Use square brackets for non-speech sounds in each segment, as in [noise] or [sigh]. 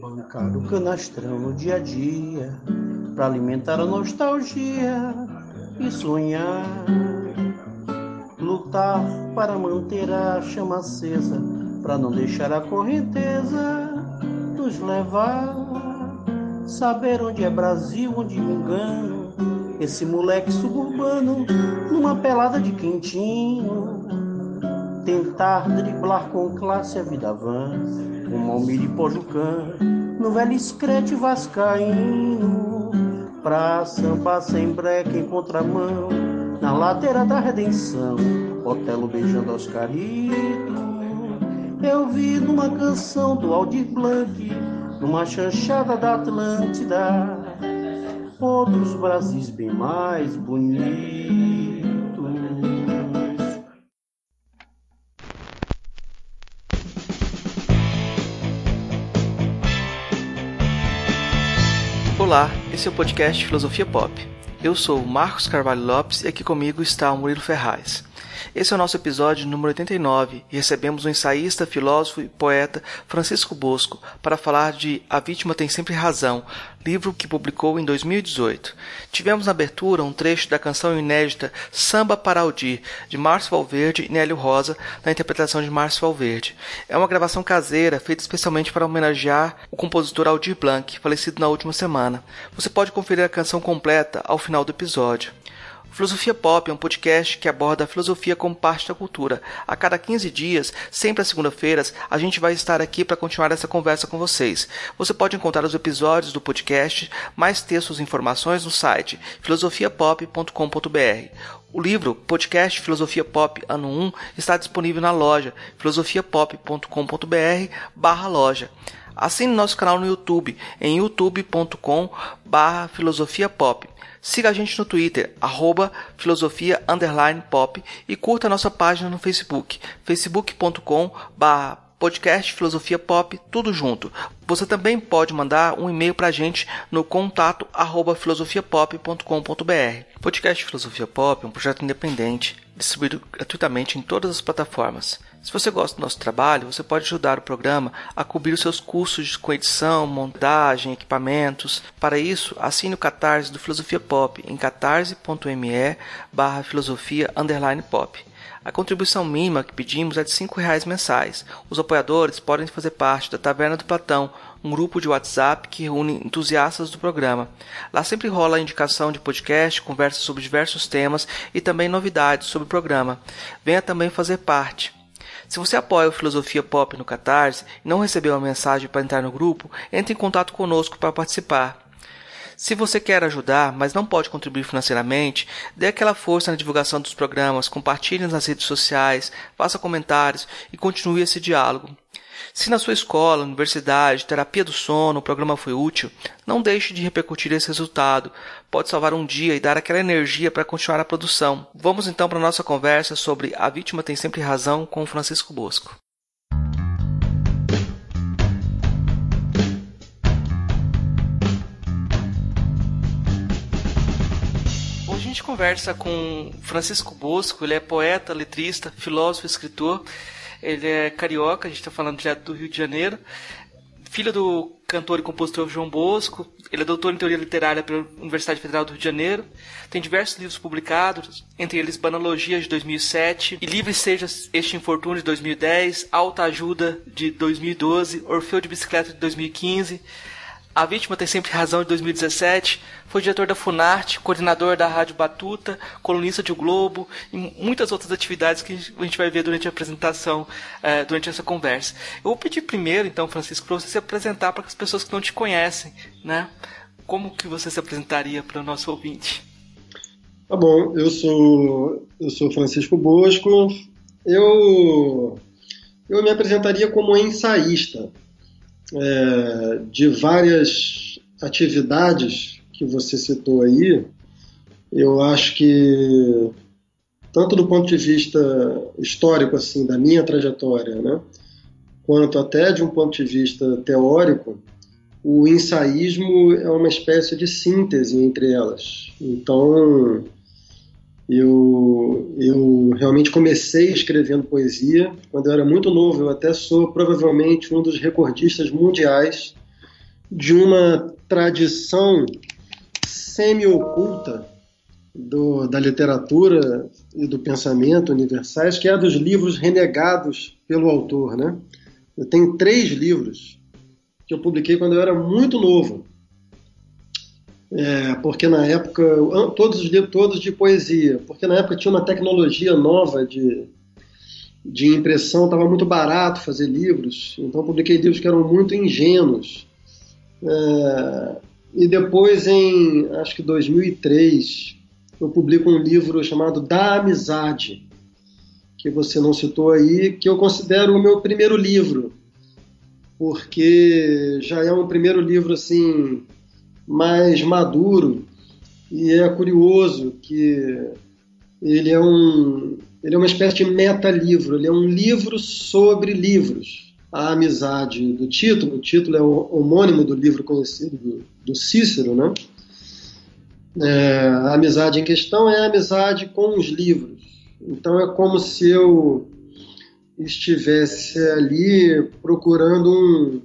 Bancar o canastrão no dia a dia, para alimentar a nostalgia e sonhar. Lutar para manter a chama acesa, para não deixar a correnteza nos levar. Saber onde é Brasil, onde me engano. Esse moleque suburbano, numa pelada de quentinho. Tentar driblar com classe a vida vã, um Almir e Pojucã, no velho escrete vascaíno. Pra sambar sem breque em contramão, na ladeira da redenção, Otelo beijando Oscarito. Eu vi numa canção do Aldir Blanc, numa chanchada da Atlântida, outros Brasis bem mais bonitos. Olá, esse é o podcast Filosofia Pop. Eu sou Marcos Carvalho Lopes e aqui comigo está o Murilo Ferraz. Esse é o nosso episódio número 89 e recebemos o ensaísta, filósofo e poeta Francisco Bosco para falar de A Vítima Tem Sempre Razão, livro que publicou em 2018. Tivemos na abertura um trecho da canção inédita Samba para Aldir, de Márcio Valverde e Nélio Rosa, na interpretação de Márcio Valverde. É uma gravação caseira feita especialmente para homenagear o compositor Aldir Blanc, falecido na última semana. Você pode conferir a canção completa ao final do episódio. Filosofia Pop é um podcast que aborda a filosofia como parte da cultura. A cada 15 dias, sempre às segunda-feiras, a gente vai estar aqui para continuar essa conversa com vocês. Você pode encontrar os episódios do podcast, mais textos e informações no site filosofiapop.com.br. O livro Podcast Filosofia Pop Ano 1 está disponível na loja filosofiapop.com.br barra loja. Assine nosso canal no YouTube em youtube.com barra filosofiapop. Siga a gente no Twitter, arroba filosofia pop e curta a nossa página no Facebook, facebook.com podcast Filosofia Pop, tudo junto. Você também pode mandar um e-mail para a gente no contato arroba filosofiapop.com.br. Podcast Filosofia Pop é um projeto independente, distribuído gratuitamente em todas as plataformas. Se você gosta do nosso trabalho, você pode ajudar o programa a cobrir os seus custos com edição, montagem, equipamentos. Para isso, assine o Catarse do Filosofia Pop em catarse.me barra filosofia pop. A contribuição mínima que pedimos é de R$ reais mensais. Os apoiadores podem fazer parte da Taverna do Platão, um grupo de WhatsApp que reúne entusiastas do programa. Lá sempre rola a indicação de podcast, conversas sobre diversos temas e também novidades sobre o programa. Venha também fazer parte. Se você apoia o Filosofia Pop no Catarse e não recebeu a mensagem para entrar no grupo, entre em contato conosco para participar. Se você quer ajudar, mas não pode contribuir financeiramente, dê aquela força na divulgação dos programas, compartilhe nas redes sociais, faça comentários e continue esse diálogo. Se na sua escola, universidade, terapia do sono, o programa foi útil, não deixe de repercutir esse resultado. Pode salvar um dia e dar aquela energia para continuar a produção. Vamos então para a nossa conversa sobre A Vítima Tem Sempre Razão com Francisco Bosco. Gente conversa com Francisco Bosco, ele é poeta, letrista, filósofo, escritor. Ele é carioca, a gente está falando direto do Rio de Janeiro. Filho do cantor e compositor João Bosco. Ele é doutor em teoria literária pela Universidade Federal do Rio de Janeiro. Tem diversos livros publicados, entre eles Banologia de 2007, E Livre Seja Este Infortúnio de 2010, Alta Ajuda de 2012, Orfeu de Bicicleta de 2015. A Vítima Tem Sempre Razão de 2017, foi diretor da Funarte, coordenador da Rádio Batuta, colunista de O Globo e muitas outras atividades que a gente vai ver durante a apresentação, uh, durante essa conversa. Eu vou pedir primeiro, então, Francisco, para você se apresentar para as pessoas que não te conhecem, né? Como que você se apresentaria para o nosso ouvinte? Tá bom, eu sou, eu sou Francisco Bosco, eu, eu me apresentaria como ensaísta é, de várias atividades que você citou aí, eu acho que tanto do ponto de vista histórico assim da minha trajetória, né, quanto até de um ponto de vista teórico, o ensaísmo é uma espécie de síntese entre elas. Então, Eu, eu realmente comecei escrevendo poesia quando eu era muito novo. Eu até sou provavelmente um dos recordistas mundiais de uma tradição semi-oculta da literatura e do pensamento universais, que é a dos livros renegados pelo autor. Né? Eu tenho três livros que eu publiquei quando eu era muito novo. É, porque na época, todos os livros todos de poesia, porque na época tinha uma tecnologia nova de, de impressão, estava muito barato fazer livros, então publiquei livros que eram muito ingênuos. É, e depois, em acho que 2003, eu publico um livro chamado Da Amizade, que você não citou aí, que eu considero o meu primeiro livro, porque já é um primeiro livro assim mais maduro e é curioso que ele é um ele é uma espécie de meta-livro, ele é um livro sobre livros. A amizade do título, o título é o homônimo do livro conhecido do, do Cícero, né? É, a amizade em questão é a amizade com os livros. Então é como se eu estivesse ali procurando um,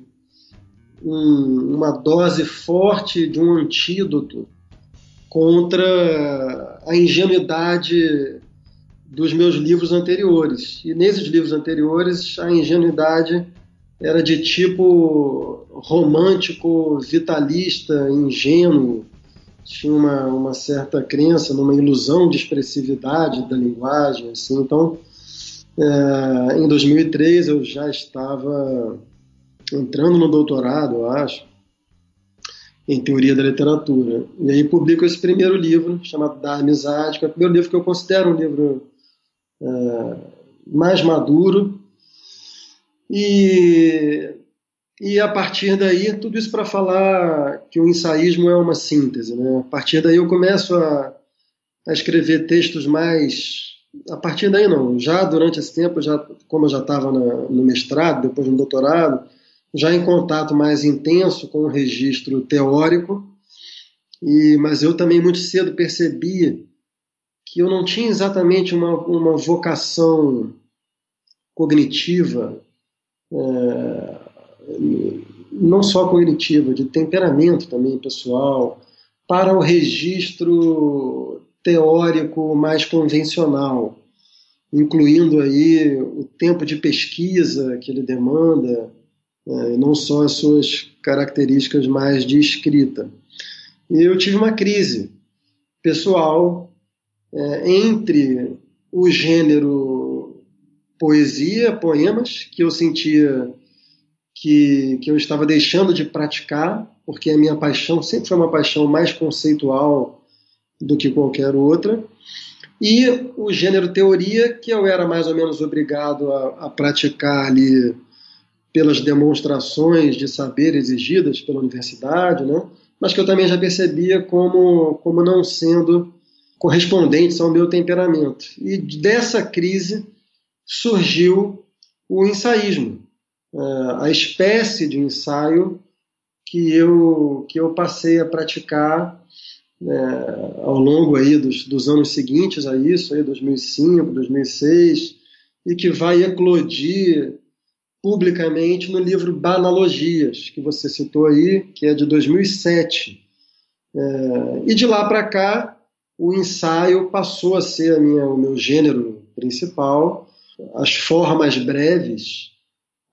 um, uma dose forte de um antídoto contra a ingenuidade dos meus livros anteriores. E nesses livros anteriores, a ingenuidade era de tipo romântico, vitalista, ingênuo, tinha uma, uma certa crença numa ilusão de expressividade da linguagem. Assim. Então, é, em 2003, eu já estava entrando no doutorado, eu acho, em teoria da literatura. E aí publico esse primeiro livro, chamado Da Amizade, que é o primeiro livro que eu considero um livro é, mais maduro. E, e a partir daí, tudo isso para falar que o ensaísmo é uma síntese. Né? A partir daí eu começo a, a escrever textos mais a partir daí não, já durante esse tempo, já, como eu já estava no mestrado, depois no doutorado, já em contato mais intenso com o registro teórico, e, mas eu também muito cedo percebi que eu não tinha exatamente uma, uma vocação cognitiva, é, não só cognitiva, de temperamento também pessoal, para o registro teórico mais convencional, incluindo aí o tempo de pesquisa que ele demanda, não só as suas características mais de escrita. E eu tive uma crise pessoal é, entre o gênero poesia, poemas, que eu sentia que, que eu estava deixando de praticar, porque a minha paixão sempre foi uma paixão mais conceitual do que qualquer outra, e o gênero teoria, que eu era mais ou menos obrigado a, a praticar ali pelas demonstrações de saber exigidas pela universidade, né? mas que eu também já percebia como, como não sendo correspondentes ao meu temperamento. E dessa crise surgiu o ensaísmo, é, a espécie de ensaio que eu, que eu passei a praticar é, ao longo aí dos, dos anos seguintes a isso, aí 2005, 2006, e que vai eclodir publicamente no livro Banalogias, que você citou aí, que é de 2007. É, e de lá para cá, o ensaio passou a ser minha, o meu gênero principal, as formas breves,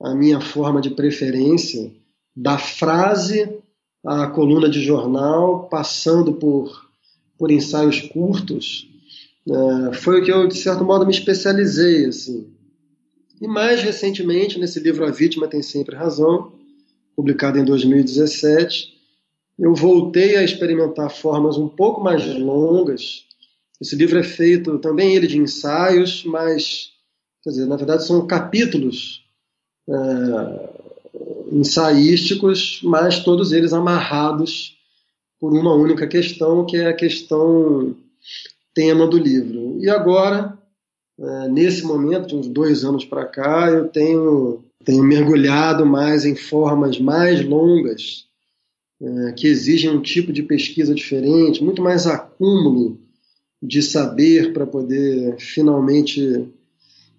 a minha forma de preferência, da frase à coluna de jornal, passando por, por ensaios curtos, é, foi o que eu, de certo modo, me especializei. Assim. E mais recentemente, nesse livro A Vítima Tem Sempre Razão, publicado em 2017, eu voltei a experimentar formas um pouco mais longas. Esse livro é feito também ele de ensaios, mas, quer dizer, na verdade são capítulos é, ensaísticos, mas todos eles amarrados por uma única questão, que é a questão tema do livro. E agora, nesse momento, de uns dois anos para cá, eu tenho, tenho mergulhado mais em formas mais longas, é, que exigem um tipo de pesquisa diferente, muito mais acúmulo de saber para poder finalmente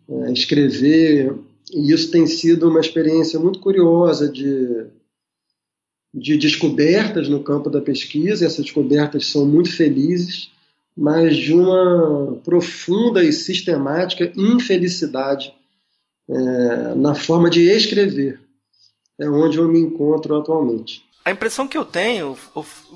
é, escrever. E isso tem sido uma experiência muito curiosa de, de descobertas no campo da pesquisa. Essas descobertas são muito felizes, mas de uma profunda e sistemática infelicidade é, na forma de escrever. É onde eu me encontro atualmente. A impressão que eu tenho,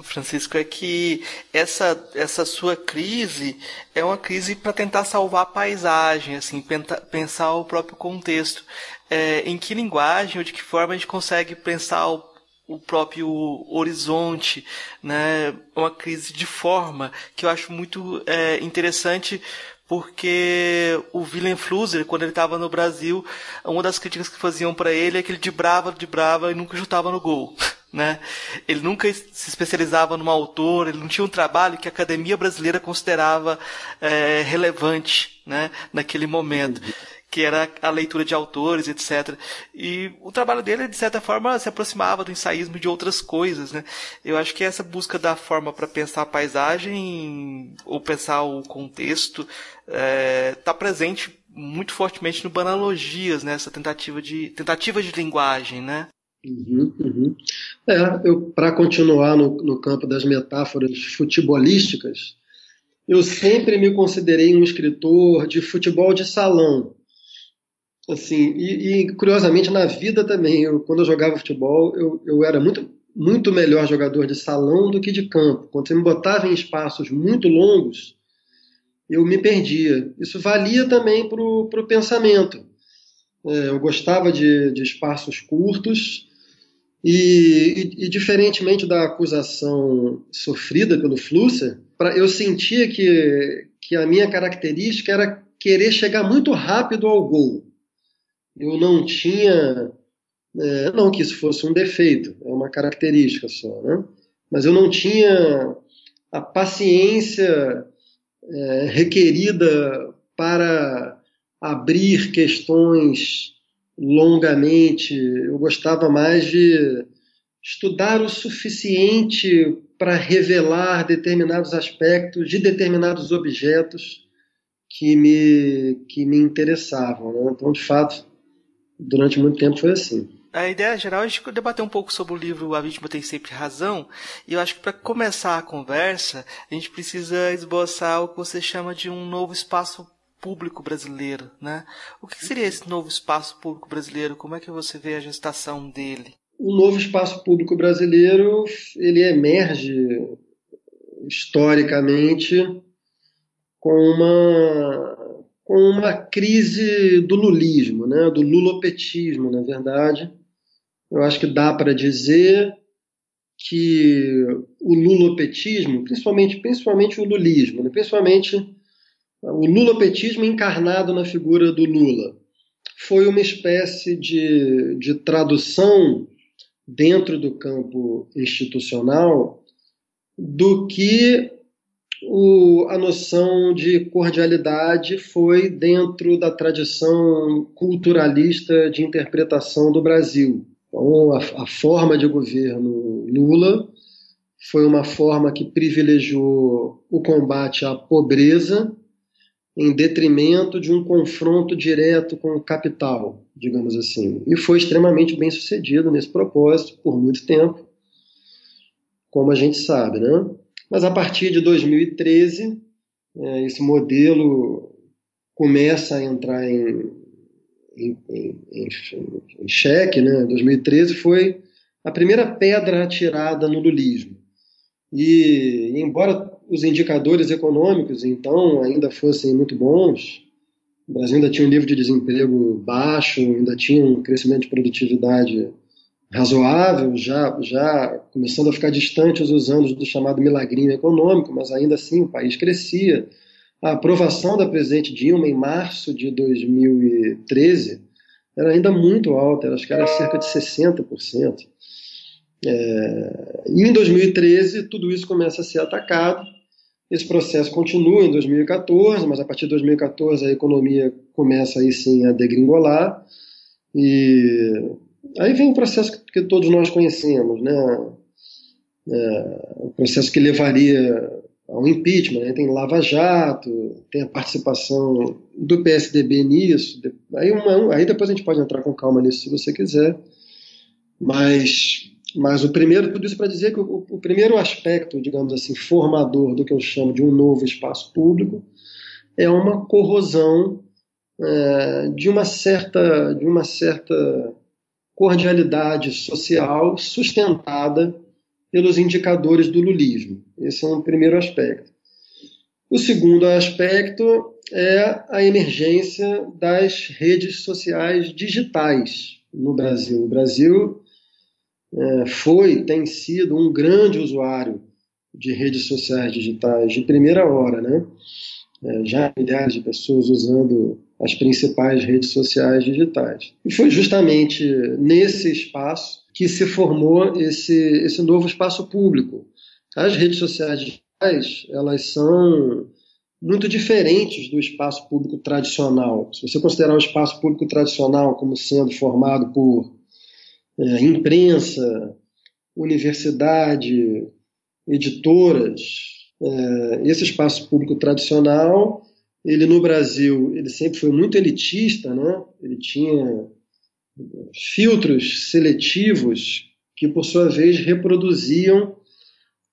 Francisco, é que essa, essa sua crise é uma crise para tentar salvar a paisagem, assim, pensar o próprio contexto. É, em que linguagem ou de que forma a gente consegue pensar o, o próprio horizonte, né? Uma crise de forma que eu acho muito é, interessante porque o Willem Flusser, quando ele estava no Brasil, uma das críticas que faziam para ele é que ele de brava, de brava e nunca chutava no gol. [laughs] Né? Ele nunca se especializava num autor, ele não tinha um trabalho que a academia brasileira considerava é, relevante né? naquele momento que era a leitura de autores, etc. E o trabalho dele, de certa forma, se aproximava do ensaísmo de outras coisas, né? Eu acho que essa busca da forma para pensar a paisagem ou pensar o contexto está é, tá presente muito fortemente no Banalogias, né? Essa tentativa de tentativa de linguagem, né? Uhum, uhum. É, eu para continuar no, no campo das metáforas futebolísticas, eu sempre me considerei um escritor de futebol de salão. Assim, e, e curiosamente na vida também, eu, quando eu jogava futebol, eu, eu era muito, muito melhor jogador de salão do que de campo. Quando você me botava em espaços muito longos, eu me perdia. Isso valia também para o pensamento. É, eu gostava de, de espaços curtos e, e, e, diferentemente da acusação sofrida pelo Flusser, pra, eu sentia que, que a minha característica era querer chegar muito rápido ao gol eu não tinha. É, não que isso fosse um defeito, é uma característica só, né? Mas eu não tinha a paciência é, requerida para abrir questões longamente. Eu gostava mais de estudar o suficiente para revelar determinados aspectos de determinados objetos que me, que me interessavam. Né? Então, de fato, durante muito tempo foi assim. A ideia geral é a gente debater um pouco sobre o livro A Vítima Tem Sempre Razão, e eu acho que para começar a conversa, a gente precisa esboçar o que você chama de um novo espaço público brasileiro, né? O que seria esse novo espaço público brasileiro? Como é que você vê a gestação dele? O novo espaço público brasileiro, ele emerge historicamente com uma com uma crise do lulismo, né, do lulopetismo, na verdade. Eu acho que dá para dizer que o lulopetismo, principalmente, principalmente o lulismo, né, principalmente o lulopetismo encarnado na figura do Lula, foi uma espécie de, de tradução dentro do campo institucional do que o, a noção de cordialidade foi dentro da tradição culturalista de interpretação do Brasil. Então, a, a forma de governo Lula foi uma forma que privilegiou o combate à pobreza em detrimento de um confronto direto com o capital, digamos assim. E foi extremamente bem sucedido nesse propósito por muito tempo, como a gente sabe, né? Mas a partir de 2013, é, esse modelo começa a entrar em, em, em, em xeque. Né? 2013 foi a primeira pedra atirada no lulismo. E, embora os indicadores econômicos, então, ainda fossem muito bons, o Brasil ainda tinha um nível de desemprego baixo, ainda tinha um crescimento de produtividade razoável, já, já começando a ficar distante os anos do chamado milagrinho econômico, mas ainda assim o país crescia. A aprovação da presidente Dilma em março de 2013 era ainda muito alta, acho que era cerca de 60%. É, e em 2013 tudo isso começa a ser atacado. Esse processo continua em 2014, mas a partir de 2014 a economia começa aí sim a degringolar. E Aí vem o processo que todos nós conhecemos, né? É, o processo que levaria ao impeachment, né? tem Lava Jato, tem a participação do PSDB nisso. Aí, uma, aí depois a gente pode entrar com calma nisso se você quiser. Mas, mas o primeiro, tudo isso para dizer que o, o, primeiro aspecto, digamos assim, formador do que eu chamo de um novo espaço público é uma corrosão é, de uma certa de uma certa cordialidade social sustentada pelos indicadores do lulismo. Esse é um primeiro aspecto. O segundo aspecto é a emergência das redes sociais digitais no Brasil. O Brasil é, foi, tem sido um grande usuário de redes sociais digitais de primeira hora, né? É, já milhares de pessoas usando as principais redes sociais digitais. E foi justamente nesse espaço que se formou esse, esse novo espaço público. As redes sociais digitais, elas são muito diferentes do espaço público tradicional. Se você considerar o espaço público tradicional como sendo formado por é, imprensa, universidade, editoras, é, esse espaço público tradicional ele no Brasil, ele sempre foi muito elitista, né? Ele tinha filtros seletivos que, por sua vez, reproduziam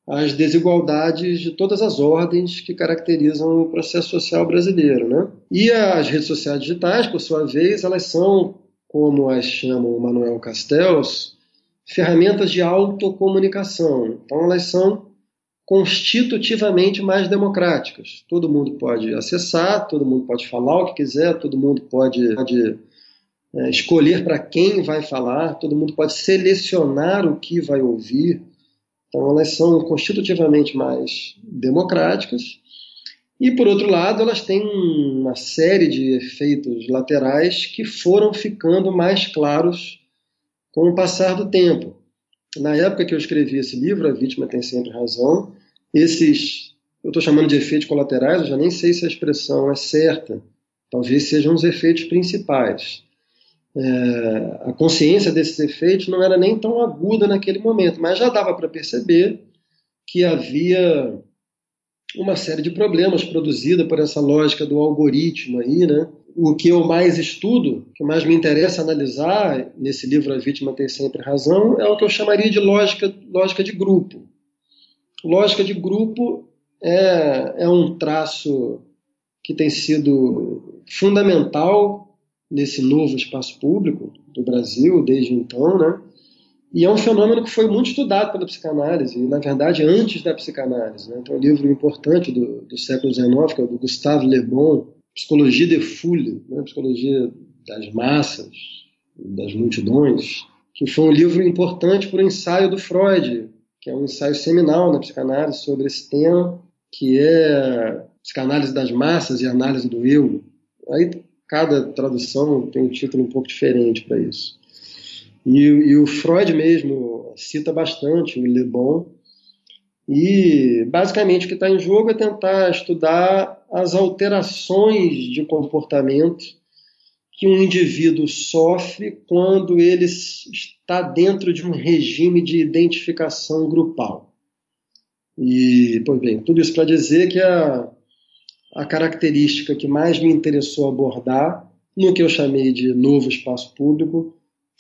as desigualdades de todas as ordens que caracterizam o processo social brasileiro, né? E as redes sociais digitais, por sua vez, elas são, como as chama o Manuel Castells, ferramentas de autocomunicação. Então, elas são constitutivamente mais democráticas. Todo mundo pode acessar, todo mundo pode falar o que quiser, todo mundo pode, pode é, escolher para quem vai falar, todo mundo pode selecionar o que vai ouvir. Então, elas são constitutivamente mais democráticas. E, por outro lado, elas têm uma série de efeitos laterais que foram ficando mais claros com o passar do tempo. Na época que eu escrevi esse livro, A Vítima Tem Sempre Razão, esses, eu estou chamando de efeitos colaterais, eu já nem sei se a expressão é certa, talvez sejam os efeitos principais. É, a consciência desses efeitos não era nem tão aguda naquele momento, mas já dava para perceber que havia uma série de problemas produzida por essa lógica do algoritmo aí, né? O que eu mais estudo, o que mais me interessa analisar nesse livro A Vítima Tem Sempre Razão, é o que eu chamaria de lógica, lógica de grupo. Lógica de grupo é, é um traço que tem sido fundamental nesse novo espaço público do Brasil desde então, né? E é um fenômeno que foi muito estudado pela psicanálise, e na verdade antes da psicanálise. Né? Então, é um livro importante do, do século XIX, que é do Gustave Le Bon, Psicologia de Foule, né? Psicologia das Massas, das Multidões, que foi um livro importante para o ensaio do Freud, que é um ensaio seminal na psicanálise sobre esse tema, que é psicanálise das massas e análise do eu. Aí cada tradução tem um título um pouco diferente para isso. E, e, o Freud mesmo cita bastante o Le Bon. E basicamente o que está em jogo é tentar estudar as alterações de comportamento que um indivíduo sofre quando ele está dentro de um regime de identificação grupal. E, pois bem, tudo isso para dizer que a, a característica que mais me interessou abordar no que eu chamei de novo espaço público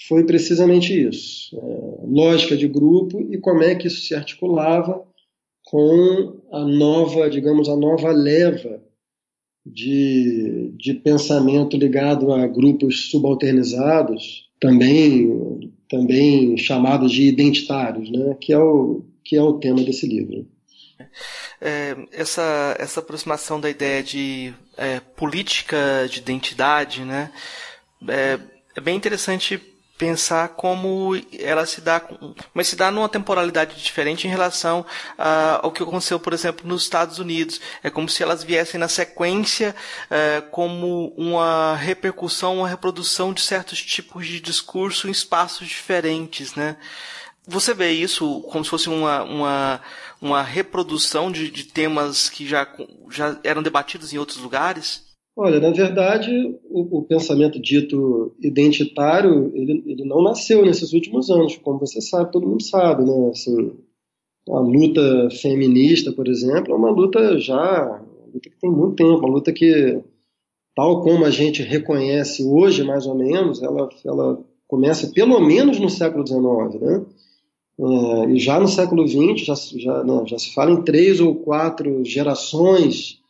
foi precisamente isso: é, lógica de grupo e como é que isso se articulava com a nova, digamos, a nova leva de, de pensamento ligado a grupos subalternizados, também, também chamados de identitários, né? que, é o, que é o tema desse livro. É, essa, essa aproximação da ideia de é, política de identidade né? é, é bem interessante pensar como ela se dá, mas se dá numa temporalidade diferente em relação ao que aconteceu, por exemplo, nos Estados Unidos. É como se elas viessem na sequência uh, como uma repercussão, uma reprodução de certos tipos de discurso em espaços diferentes, né? Você vê isso como se fosse uma, uma, uma reprodução de, de temas que já, já eram debatidos em outros lugares? Olha, na verdade, o, o, pensamento dito identitário, ele, ele não nasceu nesses últimos anos, como você sabe, todo mundo sabe, né? Assim, a luta feminista, por exemplo, é uma luta já, uma luta que tem muito tempo, uma luta que, tal como a gente reconhece hoje, mais ou menos, ela, ela começa pelo menos no século XIX, né? É, e já no século XX já, já, não, já se fala em três ou quatro gerações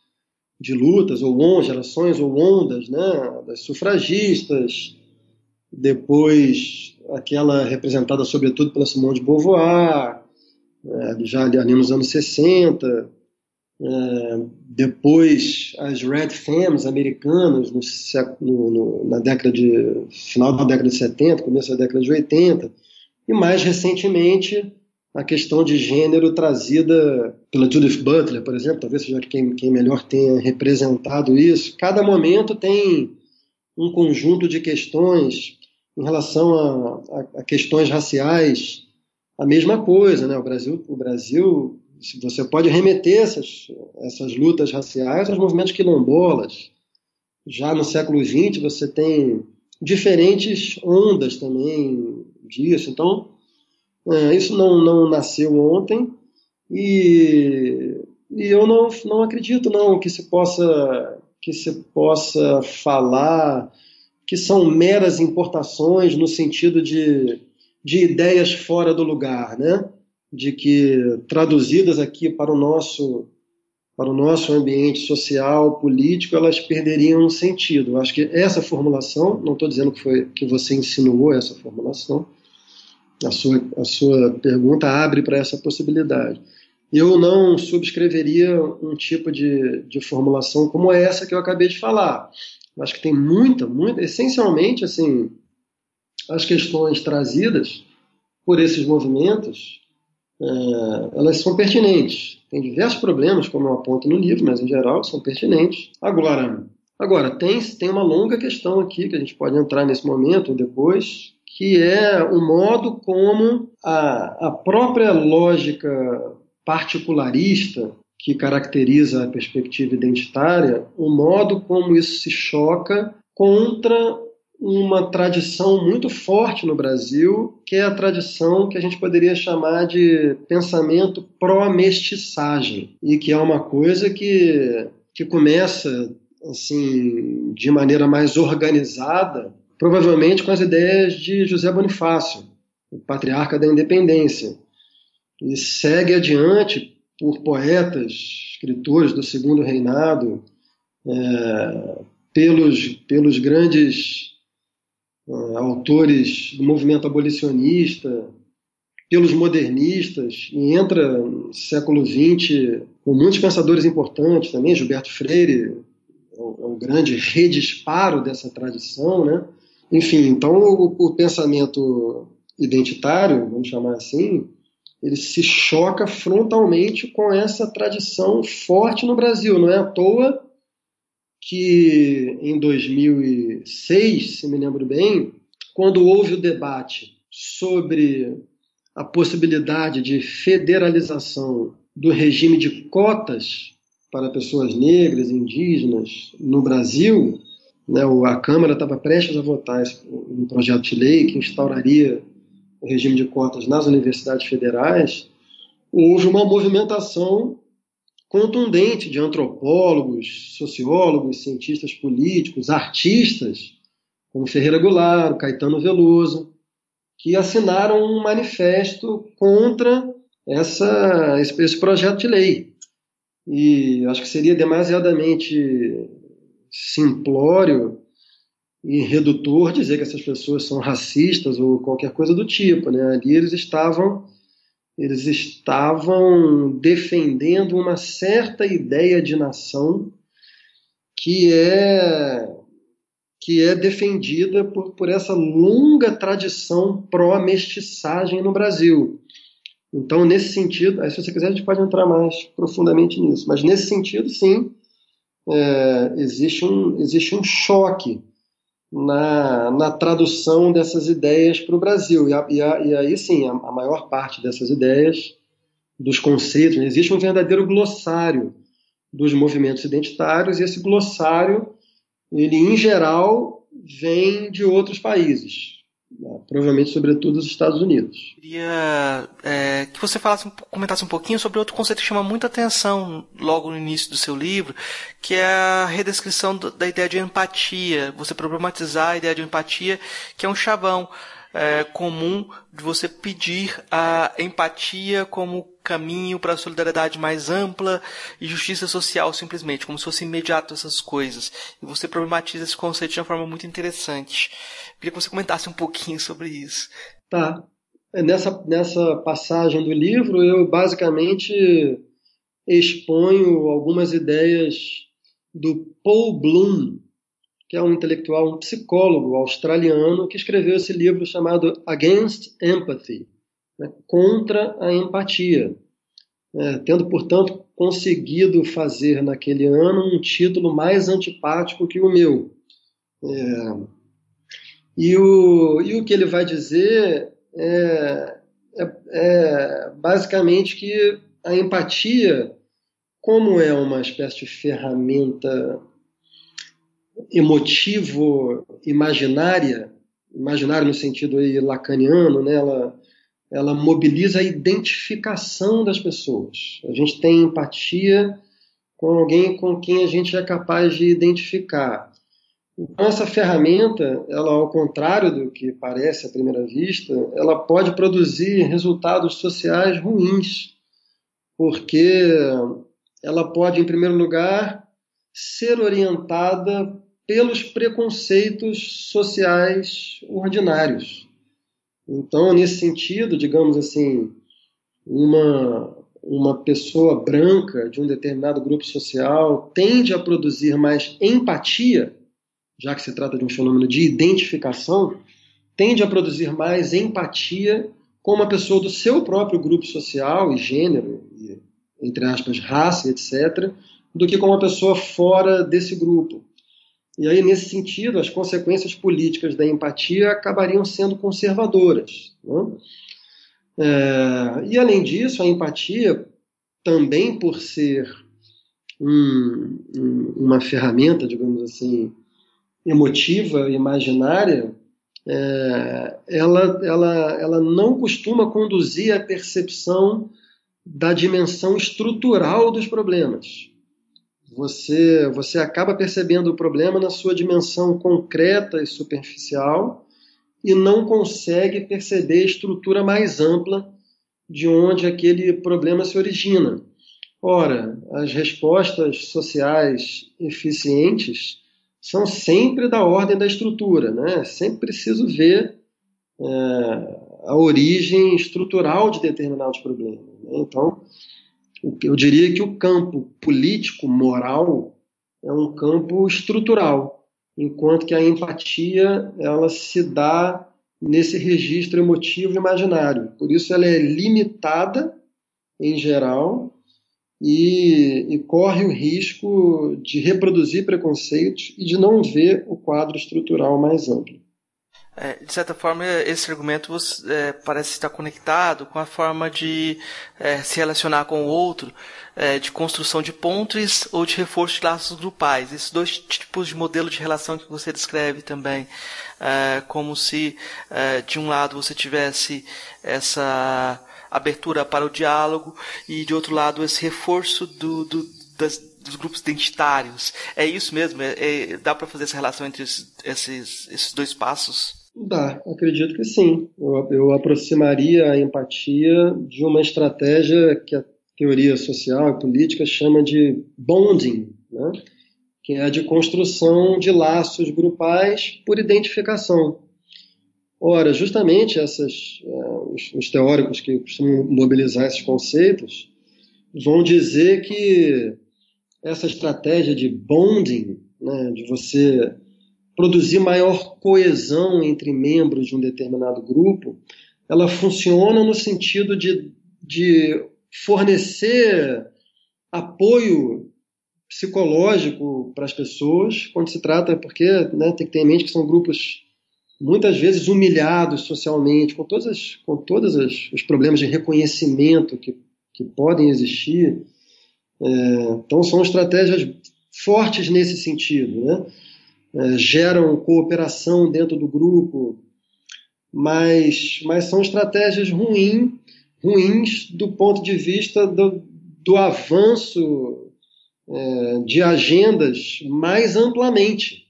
de lutas, ou on, gerações ou ondas, né? Das sufragistas, depois aquela representada sobretudo pela Simone de Beauvoir, é, já ali nos anos 60, é, depois as Red Femmes americanas no, no, na década de final da década de 70, começo da década de 80, e mais recentemente a questão de gênero trazida pela Judith Butler, por exemplo, talvez seja quem, quem melhor tenha representado isso. Cada momento tem um conjunto de questões em relação a, a, a questões raciais, a mesma coisa, né? O Brasil, o Brasil, você pode remeter essas, essas lutas raciais aos movimentos quilombolas. Já no século XX você tem diferentes ondas também disso. Então, isso não, não nasceu ontem e, e eu não, não acredito não que se possa que se possa falar que são meras importações no sentido de, de ideias fora do lugar, né? De que traduzidas aqui para o nosso para o nosso ambiente social, político, elas perderiam sentido. Acho que essa formulação, não estou dizendo que foi que você insinuou essa formulação, a sua, a sua pergunta abre para essa possibilidade. Eu não subscreveria um tipo de, de formulação como essa que eu acabei de falar. Acho que tem muita, muita, essencialmente, assim, as questões trazidas por esses movimentos, é, elas são pertinentes. Tem diversos problemas, como eu aponto no livro, mas em geral são pertinentes. Agora, agora tem, tem uma longa questão aqui que a gente pode entrar nesse momento ou depois, que é o modo como a, a própria lógica particularista que caracteriza a perspectiva identitária, o modo como isso se choca contra uma tradição muito forte no Brasil, que é a tradição que a gente poderia chamar de pensamento pró-mestiçagem, e que é uma coisa que, que começa assim de maneira mais organizada, provavelmente com as ideias de José Bonifácio, o patriarca da independência, e segue adiante por poetas, escritores do segundo reinado, é, pelos, pelos grandes é, autores do movimento abolicionista, pelos modernistas, e entra no século XX com muitos pensadores importantes também, Gilberto Freire é um, é grande redisparo dessa tradição, né? Enfim, então o, o pensamento identitário, vamos chamar assim, ele se choca frontalmente com essa tradição forte no Brasil. Não é à toa que em 2006, se me lembro bem, quando houve o debate sobre a possibilidade de federalização do regime de cotas para pessoas negras indígenas no Brasil, a Câmara estava prestes a votar um projeto de lei que instauraria o regime de cotas nas universidades federais, houve uma movimentação contundente de antropólogos, sociólogos, cientistas políticos, artistas, como Ferreira Goulart, Caetano Veloso, que assinaram um manifesto contra essa, esse projeto de lei. E acho que seria demasiadamente simplório e redutor dizer que essas pessoas são racistas ou qualquer coisa do tipo, né? Ali eles estavam eles estavam defendendo uma certa ideia de nação que é que é defendida por, por essa longa tradição pró-mestiçagem no Brasil. Então, nesse sentido, aí, se você quiser, a gente pode entrar mais profundamente nisso, mas nesse sentido, sim, é, existe, um, existe um choque na, na tradução dessas ideias para o Brasil. E, a, e, a, e, aí sim, a, a, maior parte dessas ideias, dos conceitos, né? existe um verdadeiro glossário dos movimentos identitários, e esse glossário, ele em geral, vem de outros países. Provavelmente sobretudo os Estados Unidos. Queria é, que você falasse, comentasse um pouquinho sobre outro conceito que chama muita atenção logo no início do seu livro, que é a redescrição da ideia de empatia, você problematizar a ideia de empatia, que é um chavão é, comum de você pedir a empatia como caminho para a solidariedade mais ampla e justiça social simplesmente, como se fosse imediato essas coisas. E você problematiza esse conceito de uma forma muito interessante. Queria que você comentasse um pouquinho sobre isso. Tá. É, nessa, nessa passagem do livro, eu basicamente exponho algumas ideias do Paul Bloom, que é um intelectual, um psicólogo australiano que escreveu esse livro chamado Against Empathy, né, contra a empatia, é, tendo, portanto, conseguido fazer naquele ano um título mais antipático que o meu. É, e, o, e o que ele vai dizer é, é, é basicamente que a empatia, como é uma espécie de ferramenta emotivo imaginária, imaginário no sentido aí lacaniano, né? ela, ela mobiliza a identificação das pessoas. A gente tem empatia com alguém com quem a gente é capaz de identificar. Então, essa ferramenta, ela, ao contrário do que parece à primeira vista, ela pode produzir resultados sociais ruins, porque ela pode, em primeiro lugar, ser orientada pelos preconceitos sociais ordinários. Então, nesse sentido, digamos assim, uma, uma pessoa branca de um determinado grupo social tende a produzir mais empatia, já que se trata de um fenômeno de identificação, tende a produzir mais empatia com uma pessoa do seu próprio grupo social e gênero, e, entre aspas, raça, etc., do que com uma pessoa fora desse grupo. E aí, nesse sentido, as consequências políticas da empatia acabariam sendo conservadoras. Né? É, e, além disso, a empatia, também por ser um, um, uma ferramenta, digamos assim, emotiva, imaginária, é, ela, ela, ela não costuma conduzir à percepção da dimensão estrutural dos problemas você, você acaba percebendo o problema na sua dimensão concreta e superficial e não consegue perceber a estrutura mais ampla de onde aquele problema se origina. Ora, as respostas sociais eficientes são sempre da ordem da estrutura, né? Sempre preciso ver é, a origem estrutural de determinados problemas. Né? Então, eu diria que o campo político, moral, é um campo estrutural, enquanto que a empatia ela se dá nesse registro emotivo imaginário. Por isso ela é limitada em geral e, e, corre o risco de reproduzir preconceitos e de não ver o quadro estrutural mais amplo. É, de certa forma, esse argumento é, parece estar conectado com a forma de é, se relacionar com o outro, é, de construção de pontes ou de reforço de laços grupais. Esses dois tipos de modelo de relação que você descreve também, é, como se é, de um lado você tivesse essa abertura para o diálogo e de outro lado esse reforço do, do das, dos grupos identitários. É isso mesmo? dá para fazer essa relação entre esses, esses, esses dois passos? Dá, acredito que sim. Eu, eu aproximaria a empatia de uma estratégia que a teoria social e política chama de bonding, né? que é a de construção de laços grupais por identificação. Ora, justamente essas, uh, os, os, teóricos que costumam mobilizar esses conceitos vão dizer que essa estratégia de bonding, né, de você produzir maior coesão entre membros de um determinado grupo, ela funciona no sentido de, de fornecer apoio psicológico para as pessoas, quando se trata, porque né, tem que ter em mente que são grupos muitas vezes humilhados socialmente, com todos, as, com todos os problemas de reconhecimento que, que podem existir. É, então, são estratégias fortes nesse sentido. Né? É, geram cooperação dentro do grupo. mas, mas são estratégias ruim, ruins do ponto de vista do, do avanço é, de agendas mais amplamente.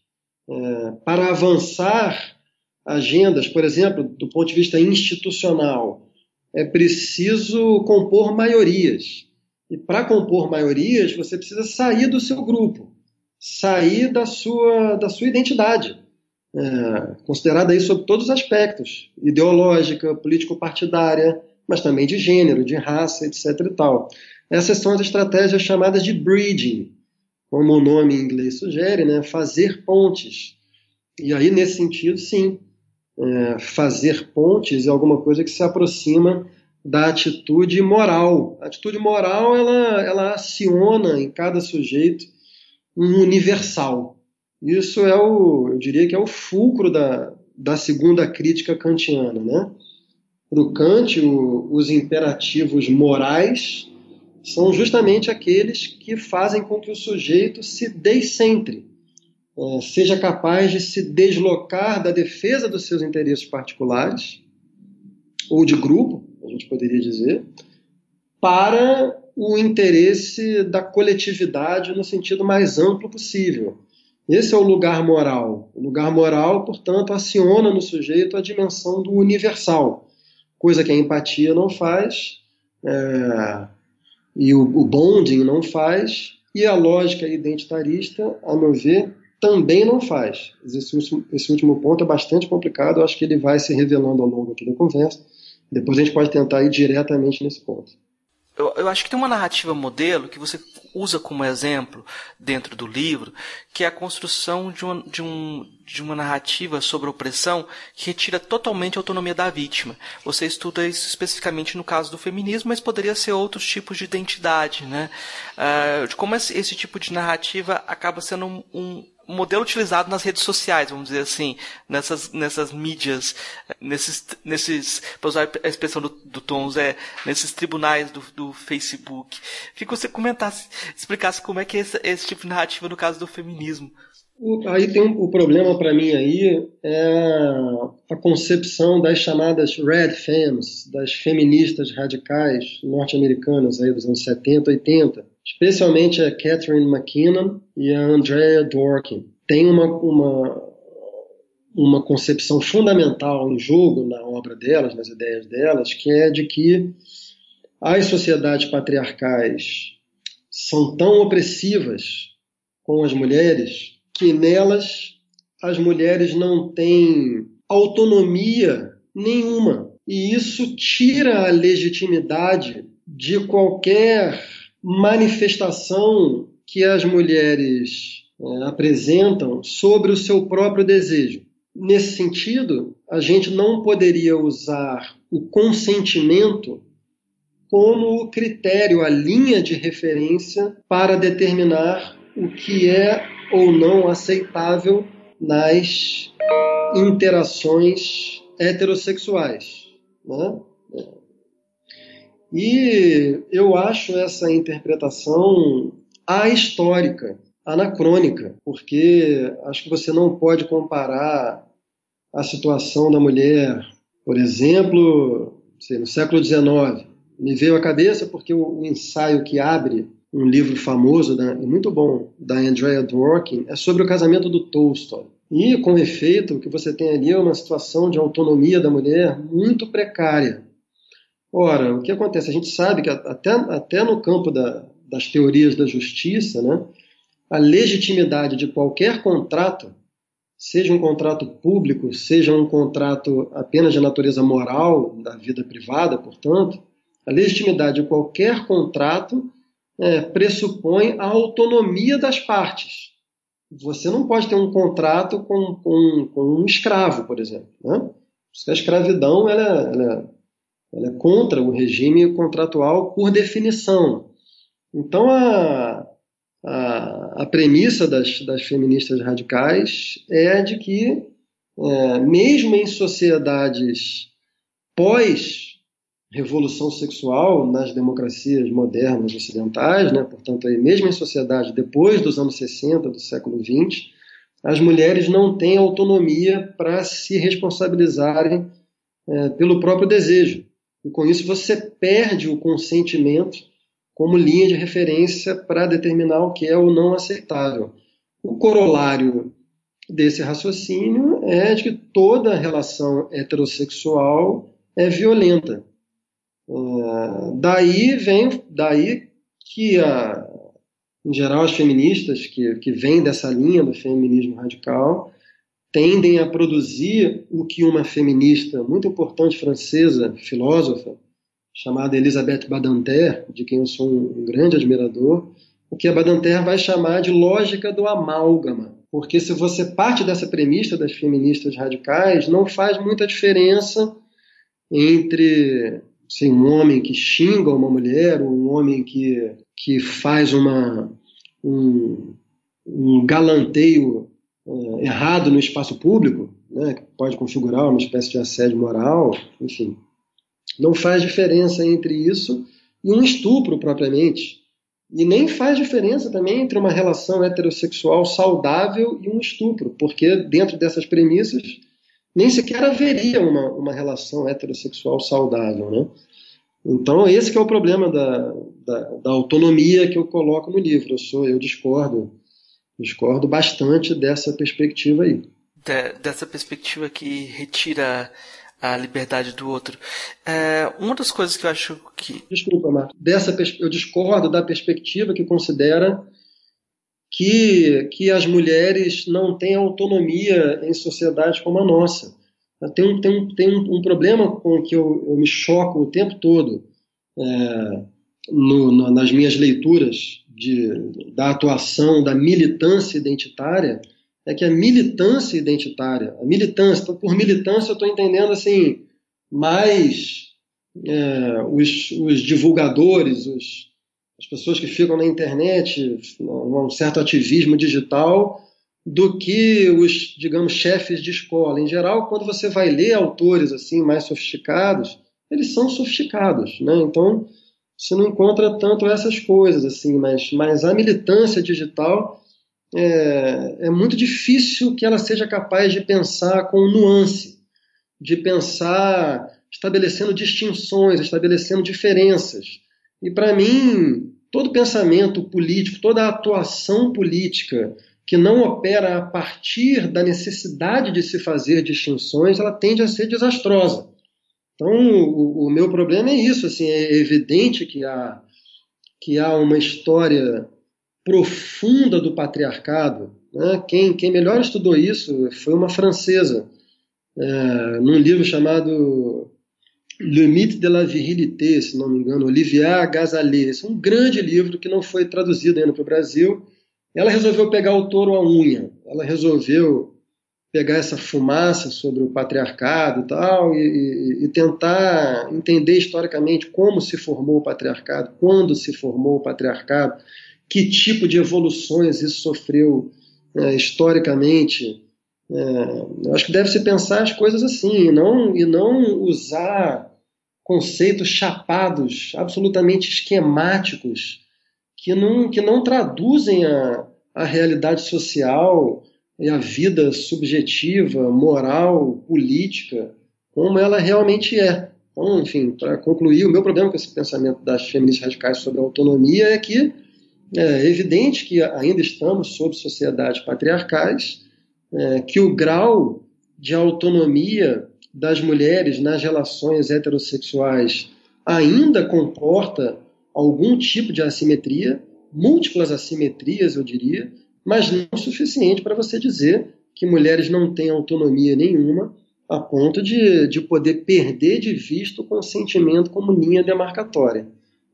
É, para avançar agendas, por exemplo, do ponto de vista institucional, é preciso compor maiorias. E para compor maiorias, você precisa sair do seu grupo, sair da sua, da sua identidade, é, considerada aí sob todos os aspectos, ideológica, político-partidária, mas também de gênero, de raça, etc. e tal. Essas são as estratégias chamadas de bridging, como o nome em inglês sugere, né? fazer pontes. E aí, nesse sentido, sim, é, fazer pontes é alguma coisa que se aproxima da atitude moral. A atitude moral ela, ela aciona em cada sujeito um universal. Isso é o, eu diria que é o fulcro da, da segunda crítica kantiana, né? Para o Kant, o, os imperativos morais são justamente aqueles que fazem com que o sujeito se descentre, é, seja capaz de se deslocar da defesa dos seus interesses particulares ou de grupo, a gente poderia dizer, para o interesse da coletividade no sentido mais amplo possível. Esse é o lugar moral. O lugar moral, portanto, aciona no sujeito a dimensão do universal, coisa que a empatia não faz, é, e o, o bonding não faz, e a lógica identitarista, a meu ver, também não faz. Esse, esse último ponto é bastante complicado, eu acho que ele vai se revelando ao longo aqui da conversa. Depois a gente pode tentar ir diretamente nesse ponto. Eu, eu, acho que tem uma narrativa modelo que você usa como exemplo dentro do livro, que é a construção de uma, de, um, de uma narrativa sobre opressão que retira totalmente a autonomia da vítima. Você estuda isso especificamente no caso do feminismo, mas poderia ser outros tipos de identidade, né? Uh, como esse, esse, tipo de narrativa acaba sendo um modelo utilizado nas redes sociais, vamos dizer assim, nessas, nessas mídias, nesses, nesses, para usar a expressão do, do Tons, é, nesses tribunais do, do Facebook. Queria que você comentasse, explicasse como é que é esse, esse tipo de narrativa no caso do feminismo. Aí tem um, o problema para mim aí é a concepção das chamadas red femmes, das feministas radicais norte-americanas aí dos anos 70, 80 especialmente a Catherine McKinnon e a Andrea Dworkin. Tem uma, uma, uma concepção fundamental em jogo na obra delas, nas ideias delas, que é de que as sociedades patriarcais são tão opressivas com as mulheres que nelas as mulheres não têm autonomia nenhuma. E isso tira a legitimidade de qualquer manifestação que as mulheres é, apresentam sobre o seu próprio desejo. Nesse sentido, a gente não poderia usar o consentimento como critério, a linha de referência para determinar o que é ou não aceitável nas interações heterossexuais. Né? E eu acho essa interpretação ahistórica, anacrônica, porque acho que você não pode comparar a situação da mulher, por exemplo, sei, no século XIX. Me veio à cabeça porque o, o ensaio que abre um livro famoso, da, muito bom, da Andrea Dworkin, é sobre o casamento do Tolstói. E, com efeito, o que você tem ali é uma situação de autonomia da mulher muito precária. Ora, o que acontece? A gente sabe que até, até no campo da, das teorias da justiça, né, a legitimidade de qualquer contrato, seja um contrato público, seja um contrato apenas de natureza moral, da vida privada, portanto, a legitimidade de qualquer contrato é, pressupõe a autonomia das partes. Você não pode ter um contrato com, com, com um escravo, por exemplo. Né? A escravidão ela, ela ela é contra o regime contratual por definição. Então, a, a, a premissa das, das, feministas radicais é de que, é, mesmo em sociedades pós-revolução sexual, nas democracias modernas ocidentais, né, portanto, aí, mesmo em sociedade depois dos anos 60 do século XX, as mulheres não têm autonomia para se responsabilizarem é, pelo próprio desejo. E com isso você perde o consentimento como linha de referência para determinar o que é ou não aceitável. O corolário desse raciocínio é de que toda relação heterossexual é violenta. Uh, daí vem daí que a, em geral as feministas que, que vêm dessa linha do feminismo radical tendem a produzir o que uma feminista muito importante francesa, filósofa, chamada Elisabeth Badinter, de quem eu sou um grande admirador, o que a Badinter vai chamar de lógica do amálgama. Porque se você parte dessa premissa das feministas radicais, não faz muita diferença entre assim, um homem que xinga uma mulher, ou um homem que, que faz uma, um, um galanteio uh, errado no espaço público, né, que pode configurar uma espécie de assédio moral, enfim. Não faz diferença entre isso e um estupro propriamente. E nem faz diferença também entre uma relação heterossexual saudável e um estupro, porque dentro dessas premissas nem sequer haveria uma, uma relação heterossexual saudável. Né? Então, esse é o problema da, da, da, autonomia que eu coloco no livro. Eu, sou, eu discordo, discordo bastante dessa perspectiva aí. De, dessa perspectiva que retira a liberdade do outro. É, uma das coisas que eu acho que. Desculpa, Marco. Dessa, eu discordo da perspectiva que considera que, que as mulheres não têm autonomia em sociedades como a nossa. Tem um, tem um, tem um, problema com que eu, eu, me choco o tempo todo é, no, no, nas minhas leituras de, da atuação da militância identitária, é que a militância identitária, a militância, por militância eu estou entendendo assim, mais é, os, os, divulgadores, os, as pessoas que ficam na internet, um certo ativismo digital, do que os, digamos, chefes de escola. Em geral, quando você vai ler autores assim mais sofisticados, eles são sofisticados, né? Então, você não encontra tanto essas coisas assim, mas, mas a militância digital é, é muito difícil que ela seja capaz de pensar com nuance, de pensar estabelecendo distinções, estabelecendo diferenças. E para mim, todo pensamento político, toda atuação política que não opera a partir da necessidade de se fazer distinções, ela tende a ser desastrosa. Então, o, o meu problema é isso. Assim, é evidente que há, que há uma história profunda do patriarcado. Né? Quem, quem melhor estudou isso foi uma francesa, é, num livro chamado Le Mythe de la Virilité, se não me engano, Olivier Gazalet. Esse é um grande livro que não foi traduzido ainda para o Brasil. Ela resolveu pegar o touro à unha. Ela resolveu pegar essa fumaça sobre o patriarcado e tal, e, e, tentar entender historicamente como se formou o patriarcado, quando se formou o patriarcado, que tipo de evoluções isso sofreu é, historicamente. É, eu acho que deve se pensar as coisas assim, e não, e não usar conceitos chapados, absolutamente esquemáticos, que não, que não traduzem a, a realidade social e a vida subjetiva, moral, política, como ela realmente é. Então, enfim, para concluir, o meu problema com esse pensamento das feministas radicais sobre a autonomia é que é evidente que ainda estamos sob sociedades patriarcais, é, que o grau de autonomia das mulheres nas relações heterossexuais ainda comporta algum tipo de assimetria, múltiplas assimetrias, eu diria, mas não o suficiente para você dizer que mulheres não têm autonomia nenhuma a ponto de, de poder perder de vista o consentimento como linha demarcatória.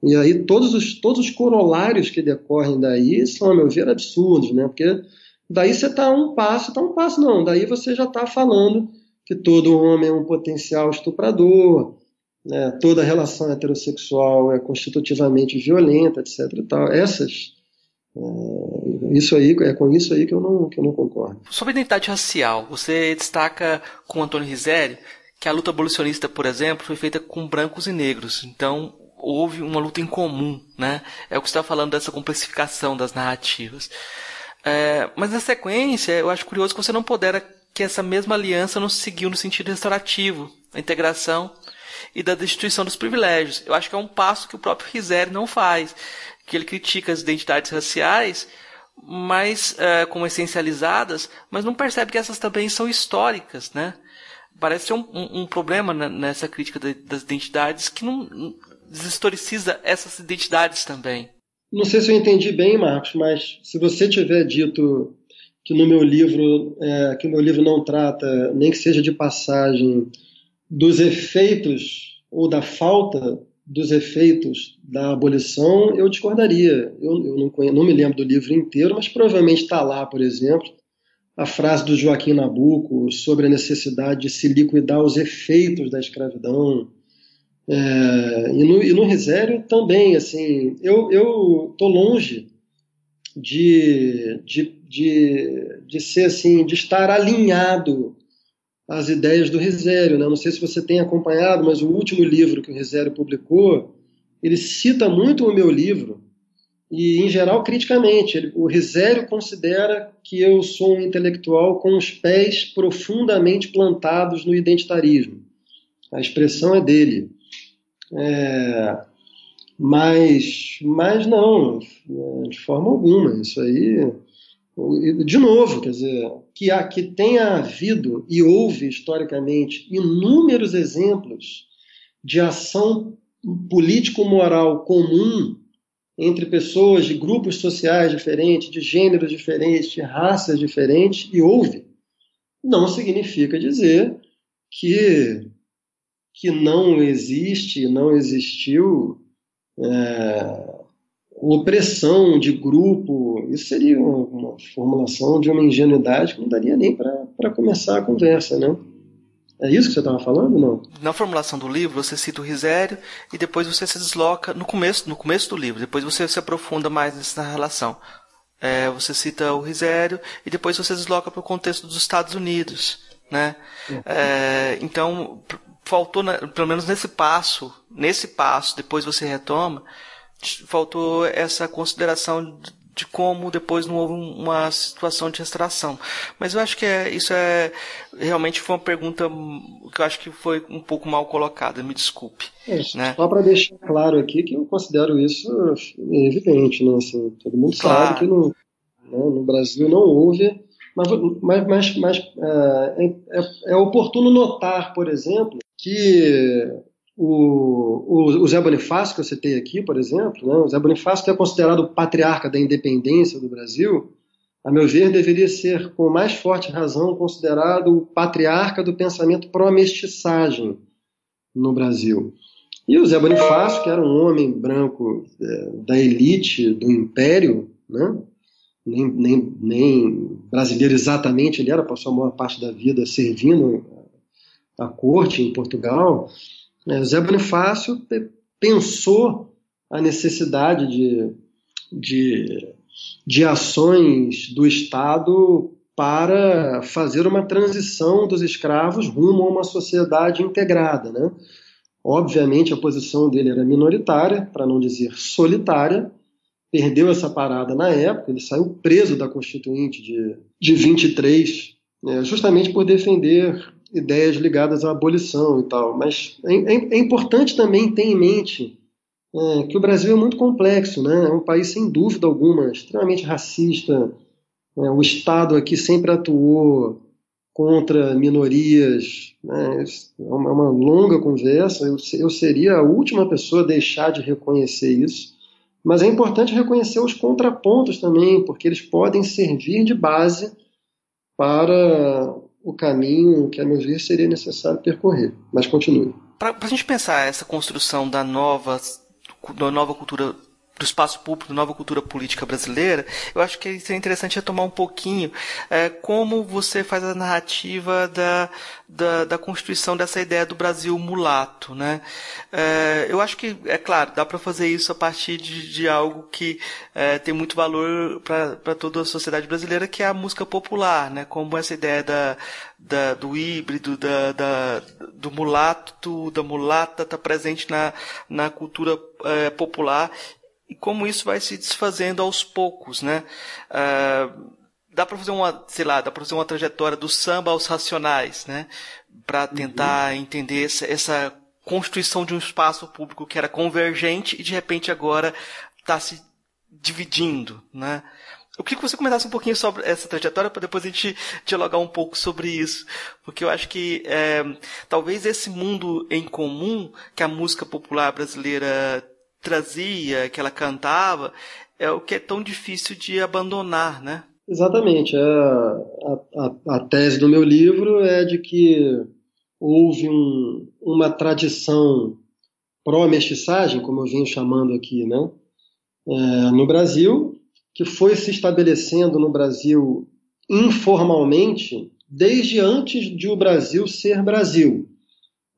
E aí todos os, todos os corolários que decorrem daí são, a meu ver, absurdos, né? Porque daí você está um passo, está um passo não, daí você já está falando que todo homem é um potencial estuprador, né? toda relação heterossexual é constitutivamente violenta, etc. E tal. Essas, é, isso aí, é com isso aí que eu não, que eu não concordo. Sobre identidade racial, você destaca com Antônio Rizeri que a luta abolicionista, por exemplo, foi feita com brancos e negros. Então, houve uma luta em comum, né? É o que está falando dessa complexificação das narrativas. É, mas na sequência, eu acho curioso que você não pudera que essa mesma aliança não seguiu no sentido restaurativo, a integração e da destituição dos privilégios. Eu acho que é um passo que o próprio Rizeri não faz, que ele critica as identidades raciais, mas uh, como essencializadas, mas não percebe que essas também são históricas, né? Parece ser um, um, um problema nessa crítica de, das identidades que não deshistoriciza essas identidades também. Não sei se eu entendi bem, Marcos, mas se você tiver dito que no meu livro, é, que o meu livro não trata, nem que seja de passagem, dos efeitos ou da falta dos efeitos da abolição, eu discordaria. Eu, eu não, conheço, não, me lembro do livro inteiro, mas provavelmente está lá, por exemplo, a frase do Joaquim Nabuco sobre a necessidade de se liquidar os efeitos da escravidão. É, e, no, no Risério também, assim, eu estou longe de, de, de, de ser assim, de estar alinhado as ideias do Risério. Né? Não sei se você tem acompanhado, mas o último livro que o Risério publicou, ele cita muito o meu livro, e em geral criticamente. Ele, o Risério considera que eu sou um intelectual com os pés profundamente plantados no identitarismo. A expressão é dele. É, mas, mas não, de forma alguma. Isso aí de novo, quer dizer, que, há, que tenha havido e houve historicamente inúmeros exemplos de ação político-moral comum entre pessoas de grupos sociais diferentes, de gêneros diferentes, de raças diferentes, e houve, não significa dizer que, que não existe, não existiu é, opressão de grupo, isso seria uma, formulação de uma ingenuidade que não daria nem para começar a conversa, né? É isso que você estava falando, não? Na formulação do livro, você cita o Risério e depois você se desloca no começo, no começo do livro. Depois você se aprofunda mais nessa relação. É, você cita o Risério e depois você desloca para o contexto dos Estados Unidos, né? É, então faltou, pelo menos nesse passo, nesse passo, depois você retoma faltou essa consideração de como depois não houve uma situação de restauração. Mas eu acho que é, isso é realmente foi uma pergunta que eu acho que foi um pouco mal colocada, me desculpe. É, né? Só para deixar claro aqui que eu considero isso evidente, né? Assim, todo mundo claro. sabe que no, né, no Brasil não houve, mas, mas, mas, mas é, é, é oportuno notar, por exemplo, que o, o, Zé Bonifácio, que eu citei aqui, por exemplo, né, o Zé Bonifácio, que é considerado o patriarca da independência do Brasil, a meu ver, deveria ser, com mais forte razão, considerado o patriarca do pensamento pró-mestiçagem no Brasil. E o Zé Bonifácio, que era um homem branco é, da elite do império, né, nem, nem, nem brasileiro exatamente, ele era, passou a maior parte da vida servindo a corte em Portugal, é, Zé Bonifácio pensou a necessidade de, de, de ações do Estado para fazer uma transição dos escravos rumo a uma sociedade integrada. Né? Obviamente, a posição dele era minoritária, para não dizer solitária, perdeu essa parada na época, ele saiu preso da Constituinte de, de 23, né, justamente por defender ideias ligadas à abolição e tal. Mas é, é, é importante também ter em mente é, que o Brasil é muito complexo, né? É um país sem dúvida alguma extremamente racista. É, o Estado aqui sempre atuou contra minorias. Né? É uma, é uma longa conversa. Eu, eu seria a última pessoa a deixar de reconhecer isso. Mas é importante reconhecer os contrapontos também, porque eles podem servir de base para o caminho que, a meu ver, seria necessário percorrer. Mas continue. Para a gente pensar essa construção da nova, da nova cultura do espaço público, da nova cultura política brasileira, eu acho que seria interessante retomar um pouquinho é, como você faz a narrativa da, da, da, constituição dessa ideia do Brasil mulato. Né? É, eu acho que, é claro, dá para fazer isso a partir de, de algo que é, tem muito valor para toda a sociedade brasileira, que é a música popular, né? como essa ideia da, da, do híbrido, da, da, do mulato, da mulata está presente na, na cultura é, popular e como isso vai se desfazendo aos poucos, né? Uh, dá para fazer uma, sei lá, dá para fazer uma trajetória do samba aos racionais, né? Para tentar uhum. entender essa, essa constituição de um espaço público que era convergente e de repente agora está se dividindo, né? Eu queria que você comentasse um pouquinho sobre essa trajetória para depois a gente dialogar um pouco sobre isso, porque eu acho que é, talvez esse mundo em comum que a música popular brasileira trazia, que ela cantava, é o que é tão difícil de abandonar, né? Exatamente. A, a, a tese do meu livro é de que houve um, uma tradição pró-mestiçagem, como eu venho chamando aqui, né? É, no Brasil, que foi se estabelecendo no Brasil informalmente desde antes de o Brasil ser Brasil.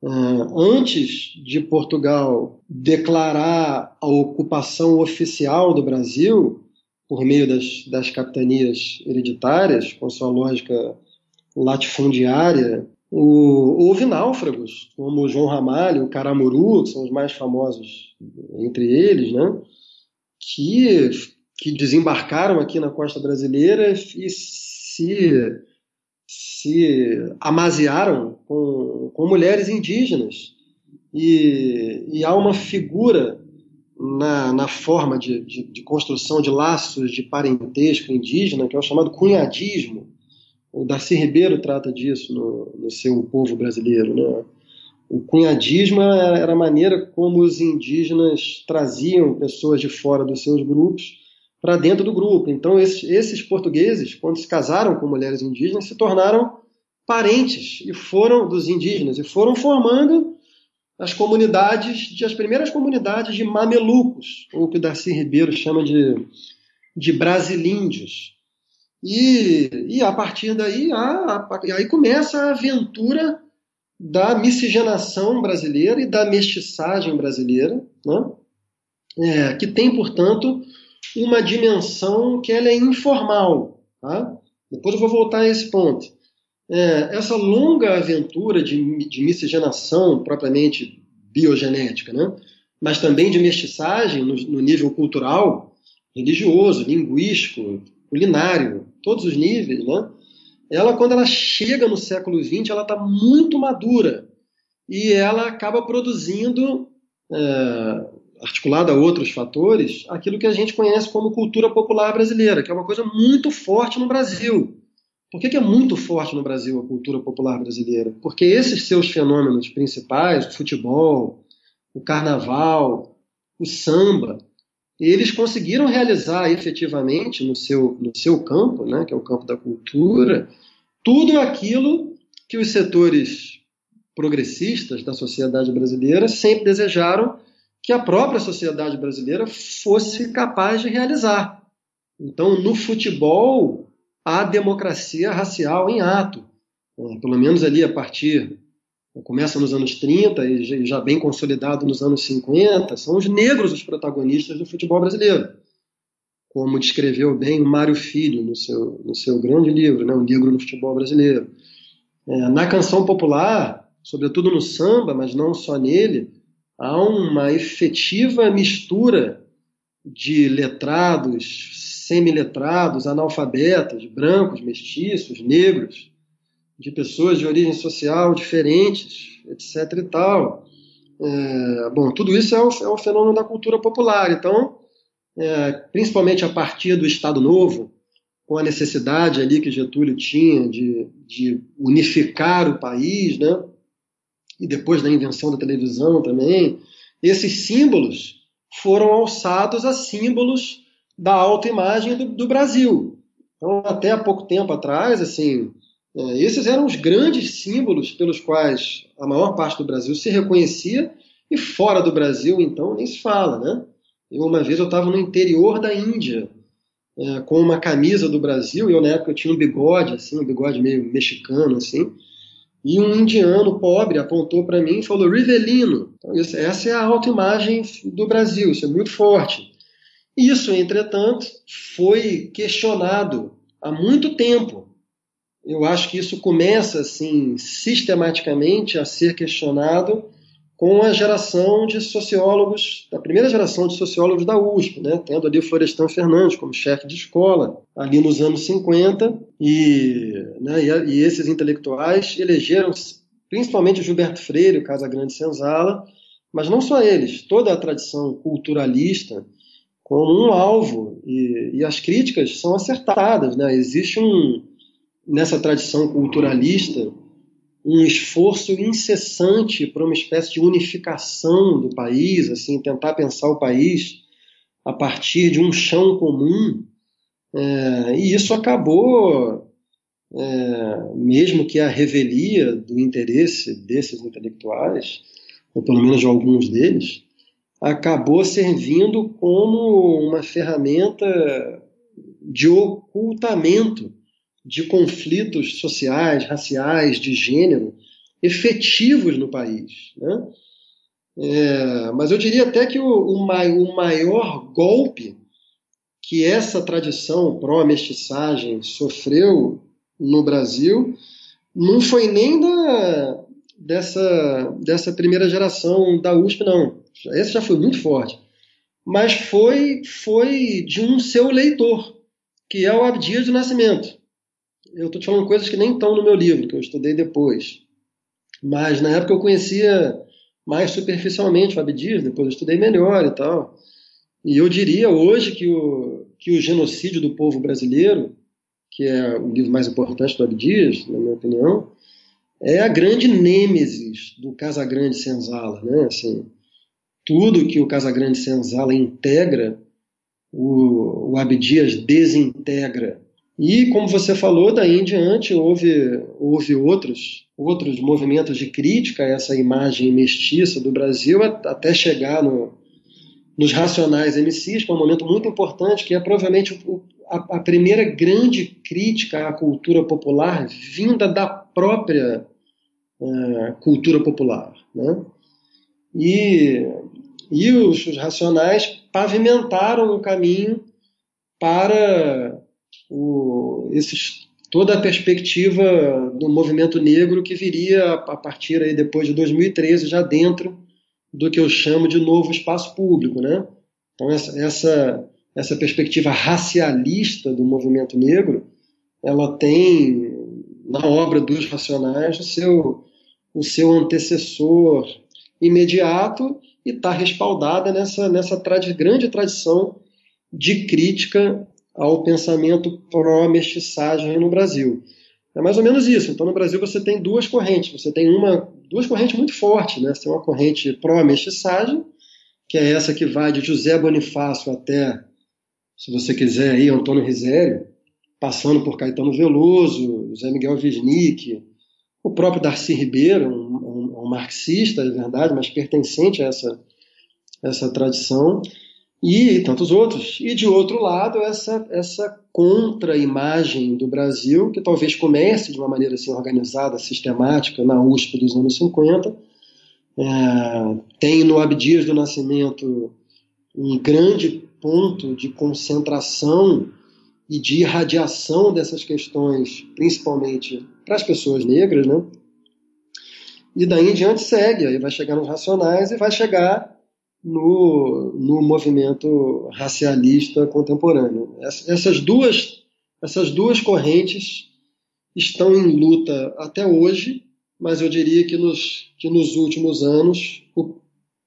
É, antes de Portugal declarar a ocupação oficial do Brasil, por meio das, das capitanias hereditárias, com sua lógica latifundiária, o, houve náufragos, como João Ramalho, o Caramuru, que são os mais famosos entre eles, né? que, que desembarcaram aqui na costa brasileira e se, se amaziaram com, com mulheres indígenas. E, e há uma figura na, na forma de, de, de, construção de laços de parentesco indígena, que é o chamado cunhadismo, o Darcy Ribeiro trata disso no, no seu Povo Brasileiro. Né? O cunhadismo era a maneira como os indígenas traziam pessoas de fora dos seus grupos para dentro do grupo. Então, esses, esses, portugueses, quando se casaram com mulheres indígenas, se tornaram parentes e foram dos indígenas e foram formando as comunidades, de, as primeiras comunidades de mamelucos, ou o que Darcy Ribeiro chama de, de brasilíndios. E, e a partir daí, a, a, aí começa a aventura da miscigenação brasileira e da mestiçagem brasileira, né? É, que tem, portanto, uma dimensão que ela é informal. Tá? Depois eu vou voltar a esse ponto. É, essa longa aventura de, de miscigenação propriamente biogenética, né? mas também de mestiçagem no, no nível cultural, religioso, linguístico, culinário, todos os níveis, né? Ela, quando ela chega no século XX, ela está muito madura e ela acaba produzindo, é, articulada a outros fatores, aquilo que a gente conhece como cultura popular brasileira, que é uma coisa muito forte no Brasil. Por que, que é muito forte no Brasil a cultura popular brasileira? Porque esses seus fenômenos principais, o futebol, o carnaval, o samba, eles conseguiram realizar efetivamente no seu, no seu campo, né, que é o campo da cultura, tudo aquilo que os setores progressistas da sociedade brasileira sempre desejaram que a própria sociedade brasileira fosse capaz de realizar. Então, no futebol, há democracia racial em ato. É, pelo menos ali a partir começa nos anos 30 e já bem consolidado nos anos 50, são os negros os protagonistas do futebol brasileiro. Como descreveu bem o Mário Filho no seu, no seu grande livro, né, O Negro no Futebol Brasileiro. É, na canção popular, sobretudo no samba, mas não só nele, há uma efetiva mistura de letrados, semiletrados, analfabetos, brancos, mestiços, negros, de pessoas de origem social diferentes, etc. e tal. É, bom, tudo isso é o, é o, fenômeno da cultura popular. Então, é, principalmente a partir do Estado Novo, com a necessidade ali que Getúlio tinha de, de unificar o país, né? E depois da invenção da televisão também, esses símbolos foram alçados a símbolos da autoimagem do, do Brasil. Então, até há pouco tempo atrás, assim, é, esses eram os grandes símbolos pelos quais a maior parte do Brasil se reconhecia e fora do Brasil, então, nem se fala, né? Eu, uma vez eu estava no interior da Índia é, com uma camisa do Brasil, e eu na época eu tinha um bigode, assim, um bigode meio mexicano, assim, e um indiano pobre apontou para mim e falou Rivelino. Então, isso, essa é a autoimagem do Brasil, isso é muito forte. Isso, entretanto, foi questionado há muito tempo eu acho que isso começa assim sistematicamente a ser questionado com a geração de sociólogos, da primeira geração de sociólogos da USP, né? tendo ali o Florestan Fernandes como chefe de escola, ali nos anos 50, e, né, e, e esses intelectuais elegeram principalmente o Gilberto Freire, o Casagrande Senzala, mas não só eles, toda a tradição culturalista como um alvo, e, e as críticas são acertadas. Né? Existe um, nessa tradição culturalista um esforço incessante para uma espécie de unificação do país, assim, tentar pensar o país a partir de um chão comum. É, e isso acabou, é, mesmo que a revelia do interesse desses intelectuais, ou pelo menos de alguns deles, acabou servindo como uma ferramenta de ocultamento de conflitos sociais, raciais, de gênero, efetivos no país. Né? É, mas eu diria até que o, o, maior golpe que essa tradição pró-mestiçagem sofreu no Brasil não foi nem da, dessa, dessa primeira geração da USP, não. Esse já foi muito forte. Mas foi, foi de um seu leitor, que é o Abdias do Nascimento eu estou te falando coisas que nem estão no meu livro, que eu estudei depois. Mas na época eu conhecia mais superficialmente o Abdias, depois eu estudei melhor e tal. E eu diria hoje que o, que o Genocídio do Povo Brasileiro, que é o livro mais importante do Abdias, na minha opinião, é a grande nêmesis do Casagrande Senzala. Né? Assim, tudo que o Casagrande Senzala integra, o, o Abdias desintegra. E, como você falou, daí em diante houve, houve outros, outros movimentos de crítica a essa imagem mestiça do Brasil, até chegar no, nos Racionais MCs, que é um momento muito importante, que é provavelmente a, a primeira grande crítica à cultura popular vinda da própria uh, cultura popular. Né? E, e os, os Racionais pavimentaram o caminho para o, esses, toda a perspectiva do movimento negro que viria a partir aí depois de 2013, já dentro do que eu chamo de novo espaço público. Né? Então, essa, essa, essa perspectiva racialista do movimento negro, ela tem na obra dos Racionais o seu, o seu antecessor imediato e está respaldada nessa, nessa grande tradição de crítica ao pensamento pró-mestiçagem no Brasil. É mais ou menos isso. Então, no Brasil, você tem duas correntes. Você tem uma, duas correntes muito fortes. Né? Você tem uma corrente pró-mestiçagem, que é essa que vai de José Bonifácio até, se você quiser, aí, Antônio Risério, passando por Caetano Veloso, José Miguel Wisnik, o próprio Darcy Ribeiro, um, um, um marxista, é verdade, mas pertencente a essa, essa tradição e tantos outros. E de outro lado, essa, essa contra-imagem do Brasil, que talvez comece de uma maneira assim, organizada, sistemática, na USP dos anos 50. É, tem no Abdias do Nascimento um grande ponto de concentração e de irradiação dessas questões, principalmente para as pessoas negras, né? E daí em diante segue, aí vai chegar nos racionais e vai chegar no, no movimento racialista contemporâneo. Essas duas, essas duas correntes estão em luta até hoje, mas eu diria que nos, que nos últimos anos o,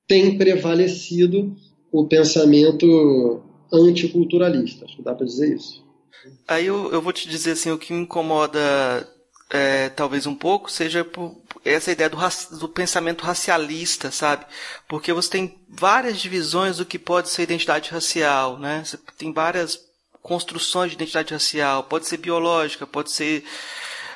tem prevalecido o pensamento anticulturalista. Acho que dá para dizer isso. Aí eu, eu vou te dizer assim, o que me incomoda é, talvez um pouco seja por essa ideia do, do, pensamento racialista, sabe? Porque você tem várias divisões do que pode ser identidade racial, né? Você tem várias construções de identidade racial, pode ser biológica, pode ser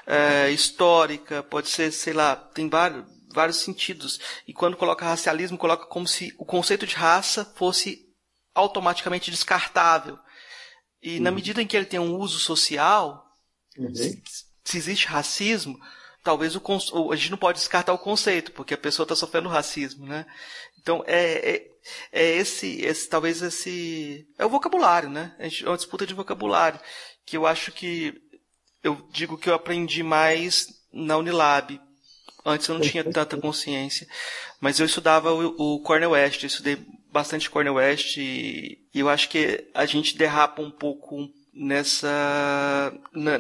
é, histórica, pode ser, sei lá, tem vários, vários sentidos. E quando coloca racialismo, coloca como se o conceito de raça fosse automaticamente descartável. E uhum. na medida em que ele tem um uso social, uhum se existe racismo, talvez o, a gente não pode descartar o conceito, porque a pessoa está sofrendo racismo, né? Então é, é, é esse, esse, talvez esse é o vocabulário, né? É uma disputa de vocabulário que eu acho que eu digo que eu aprendi mais na Unilab Antes eu não tinha [laughs] tanta consciência. Mas eu estudava o, o Cornel West, eu estudei bastante Cornel West e, e eu acho que a gente derrapa um pouco nessa na,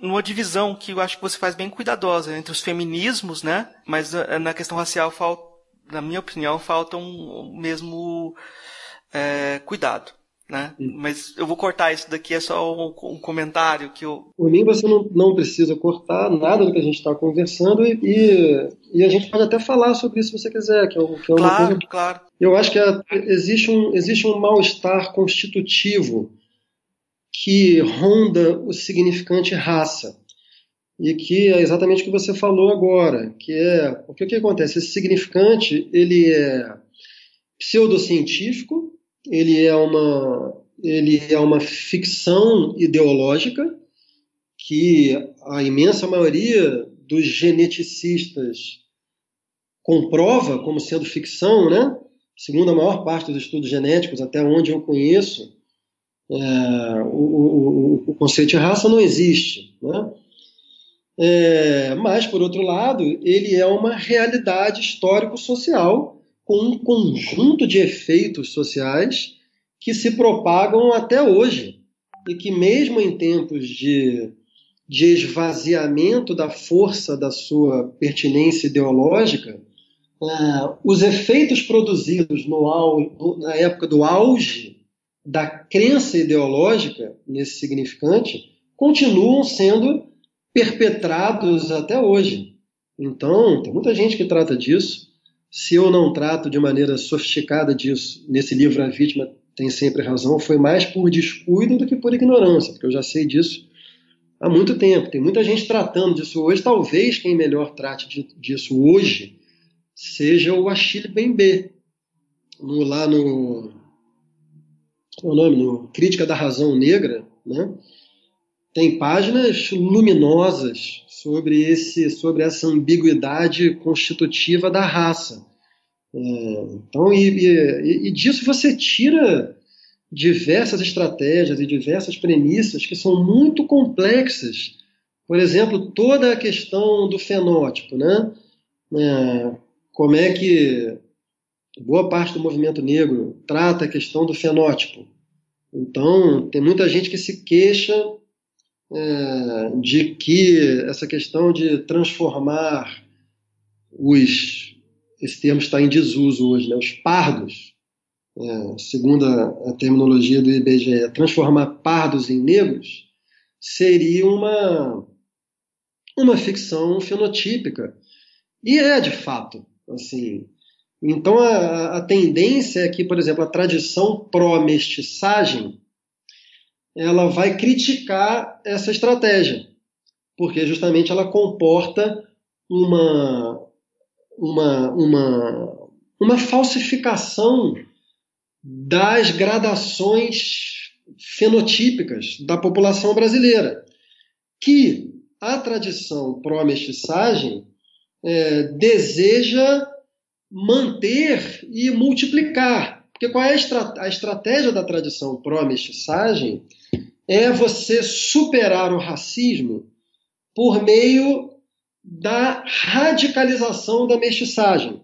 numa divisão que eu acho que você faz bem cuidadosa entre os feminismos, né? Mas eh, na questão racial falta, na minha opinião, falta um mesmo é, cuidado né? Mas eu vou cortar isso daqui, é só um, um comentário que eu. Por mim, você não, não precisa cortar nada do que a gente está conversando e, e, e, a gente pode até falar sobre isso se você quiser, que é, que é uma claro, coisa. Claro. Eu acho que é, existe um, existe um mal-estar constitutivo que ronda o significante raça. E que é exatamente o que você falou agora, que é porque o que acontece? Esse significante ele é pseudocientífico, ele é uma, ele é uma ficção ideológica que a imensa maioria dos geneticistas comprova como sendo ficção, né? Segundo a maior parte dos estudos genéticos, até onde eu conheço, é, o, o, o, conceito de raça não existe, né? É, mas, por outro lado, ele é uma realidade histórico-social com um conjunto de efeitos sociais que se propagam até hoje e que, mesmo em tempos de, de esvaziamento da força da sua pertinência ideológica, uh, os efeitos produzidos no, na época do auge da crença ideológica nesse significante continuam sendo perpetrados até hoje. Então, tem muita gente que trata disso se eu não trato de maneira sofisticada disso nesse livro A Vítima Tem Sempre Razão, foi mais por descuido do que por ignorância, porque eu já sei disso há muito tempo. Tem muita gente tratando disso hoje. Talvez quem melhor trate disso hoje seja o Achille Bembe, no, lá no, o nome, no Crítica da Razão Negra, né? tem páginas luminosas sobre, esse, sobre essa ambiguidade constitutiva da raça. É, então, e, e, e, disso você tira diversas estratégias e diversas premissas que são muito complexas. Por exemplo, toda a questão do fenótipo, né? É, como é que boa parte do movimento negro trata a questão do fenótipo. Então, tem muita gente que se queixa é, de que essa questão de transformar os. Esse termo está em desuso hoje, né, os pardos, é, segundo a, a, terminologia do IBGE, transformar pardos em negros seria uma, uma ficção fenotípica. E é, de fato. Assim, então, a, a tendência é que, por exemplo, a tradição pró-mestiçagem ela vai criticar essa estratégia, porque justamente ela comporta uma, uma, uma, uma falsificação das gradações fenotípicas da população brasileira, que a tradição pró-mestiçagem é, deseja manter e multiplicar. Porque qual é a, estra a estratégia da tradição pró-mestiçagem? é você superar o racismo por meio da radicalização da mestiçagem.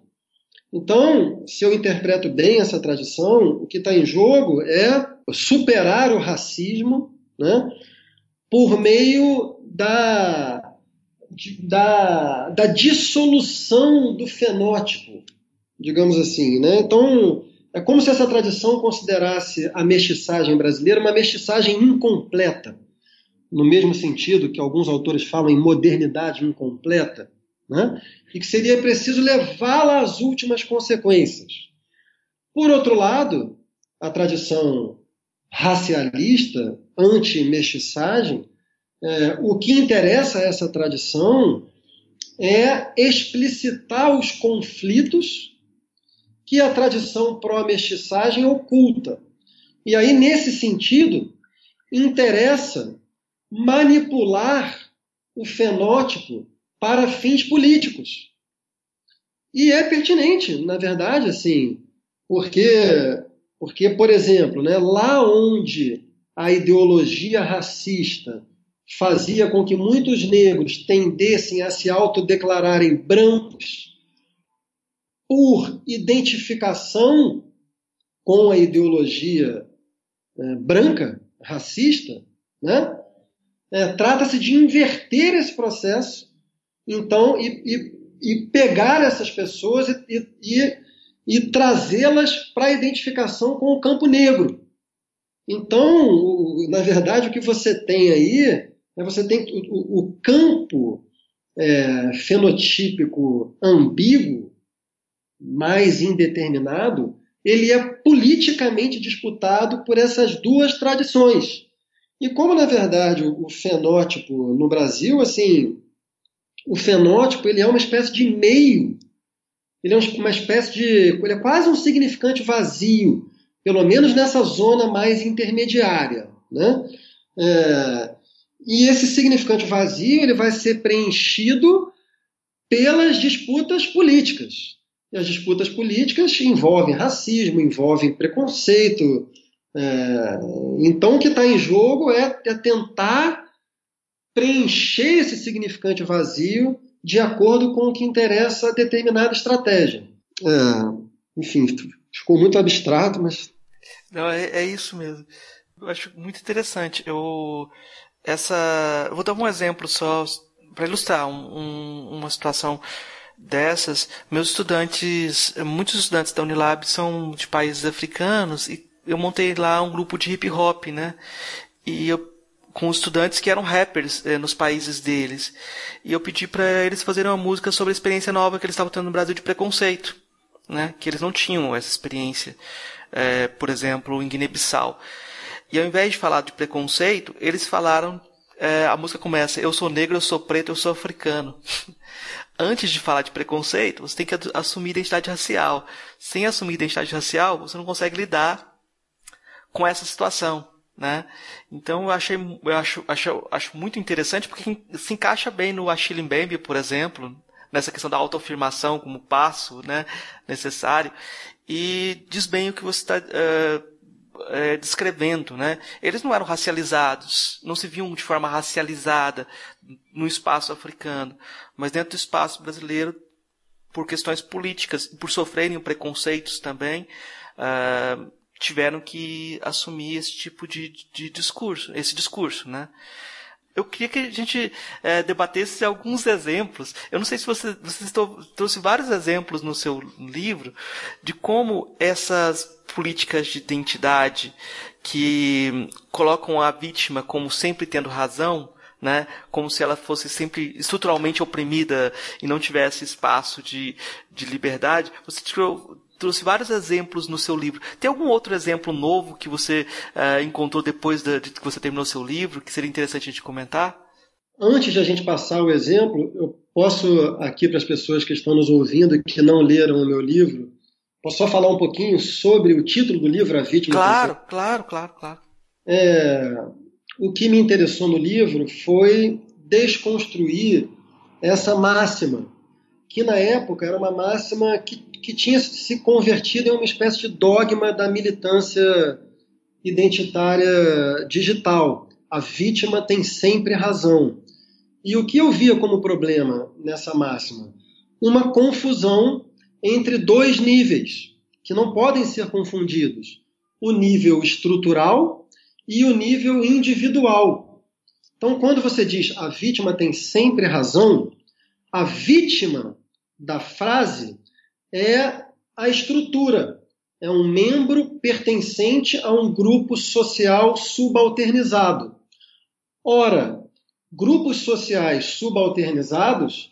Então, se eu interpreto bem essa tradição, o que está em jogo é superar o racismo né, por meio da, da, da dissolução do fenótipo, digamos assim. Né? Então, é como se essa tradição considerasse a mestiçagem brasileira uma mestiçagem incompleta, no mesmo sentido que alguns autores falam em modernidade incompleta, né? e que seria preciso levá-la às últimas consequências. Por outro lado, a tradição racialista, anti-mestiçagem, é, o que interessa a essa tradição é explicitar os conflitos que a tradição pró-mestiçagem oculta. E aí, nesse sentido, interessa manipular o fenótipo para fins políticos. E é pertinente, na verdade, assim, porque, porque por exemplo, né, lá onde a ideologia racista fazia com que muitos negros tendessem a se autodeclararem brancos por identificação com a ideologia é, branca, racista, né? É, Trata-se de inverter esse processo, então, e, e, e pegar essas pessoas e, e, e trazê-las para a identificação com o campo negro. Então, o, na verdade, o que você tem aí, é você tem o, o campo é, fenotípico ambíguo, mais indeterminado, ele é politicamente disputado por essas duas tradições. E como, na verdade, o fenótipo no Brasil, assim, o fenótipo ele é uma espécie de meio, ele é uma espécie de, ele é quase um significante vazio, pelo menos nessa zona mais intermediária, né? É, e esse significante vazio ele vai ser preenchido pelas disputas políticas. E as disputas políticas envolvem racismo, envolvem preconceito. É, então, o que está em jogo é, é tentar preencher esse significante vazio de acordo com o que interessa a determinada estratégia. É, enfim, ficou muito abstrato, mas. Não, é, é, isso mesmo. Eu acho muito interessante. Eu, essa, vou dar um exemplo só para ilustrar um, um, uma situação dessas, meus estudantes, muitos estudantes da Unilab são de países africanos e eu montei lá um grupo de hip hop, né? E eu com estudantes que eram rappers eh, nos países deles. E eu pedi para eles fazerem uma música sobre a experiência nova que eles estavam tendo no Brasil de preconceito, né? Que eles não tinham essa experiência, eh, por exemplo, em Guiné-Bissau. E ao invés de falar de preconceito, eles falaram eh, a música começa: Eu sou negro, eu sou preto, eu sou africano. [laughs] antes de falar de preconceito, você tem que assumir identidade racial. Sem assumir identidade racial, você não consegue lidar com essa situação. Né? Então eu achei, eu acho, acho, acho muito interessante porque se encaixa bem no Achille Mbembe, por exemplo, nessa questão da autoafirmação como passo né, necessário e diz bem o que você está uh, é, descrevendo, né? Eles não eram racializados, não se viam de forma racializada no espaço africano, mas dentro do espaço brasileiro, por questões políticas e por sofrerem preconceitos também, uh, tiveram que assumir esse tipo de, de discurso, esse discurso, né? eu queria que a gente é, debatesse alguns exemplos. Eu não sei se você, você trouxe vários exemplos no seu livro de como essas políticas de identidade que colocam a vítima como sempre tendo razão, né? Como se ela fosse sempre estruturalmente oprimida e não tivesse espaço de, de liberdade. Você trouxe vários exemplos no seu livro. Tem algum outro exemplo novo que você uh, encontrou depois de, de, que você terminou seu livro, que seria interessante a gente comentar? Antes de a gente passar o exemplo, eu posso aqui para as pessoas que estão nos ouvindo e que não leram o meu livro, posso só falar um pouquinho sobre o título do livro, A Vítima? Claro, claro, claro, claro. É, o que me interessou no livro foi desconstruir essa máxima, que na época era uma máxima que que tinha se convertido em uma espécie de dogma da militância identitária digital. A vítima tem sempre razão. E o que eu via como problema nessa máxima? Uma confusão entre dois níveis, que não podem ser confundidos: o nível estrutural e o nível individual. Então, quando você diz a vítima tem sempre razão, a vítima da frase é a estrutura. É um membro pertencente a um grupo social subalternizado. Ora, grupos sociais subalternizados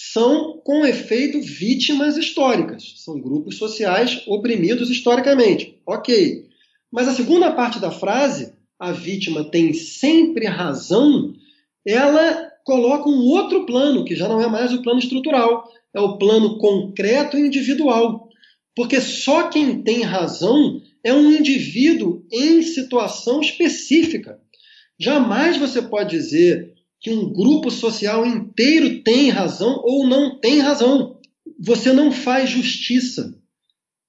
são, com efeito, vítimas históricas. São grupos sociais oprimidos historicamente. Ok. Mas a segunda parte da frase, a vítima tem sempre razão, ela coloca um outro plano, que já não é mais o plano estrutural, é o plano concreto e individual. Porque só quem tem razão é um indivíduo em situação específica. Jamais você pode dizer que um grupo social inteiro tem razão ou não tem razão. Você não faz justiça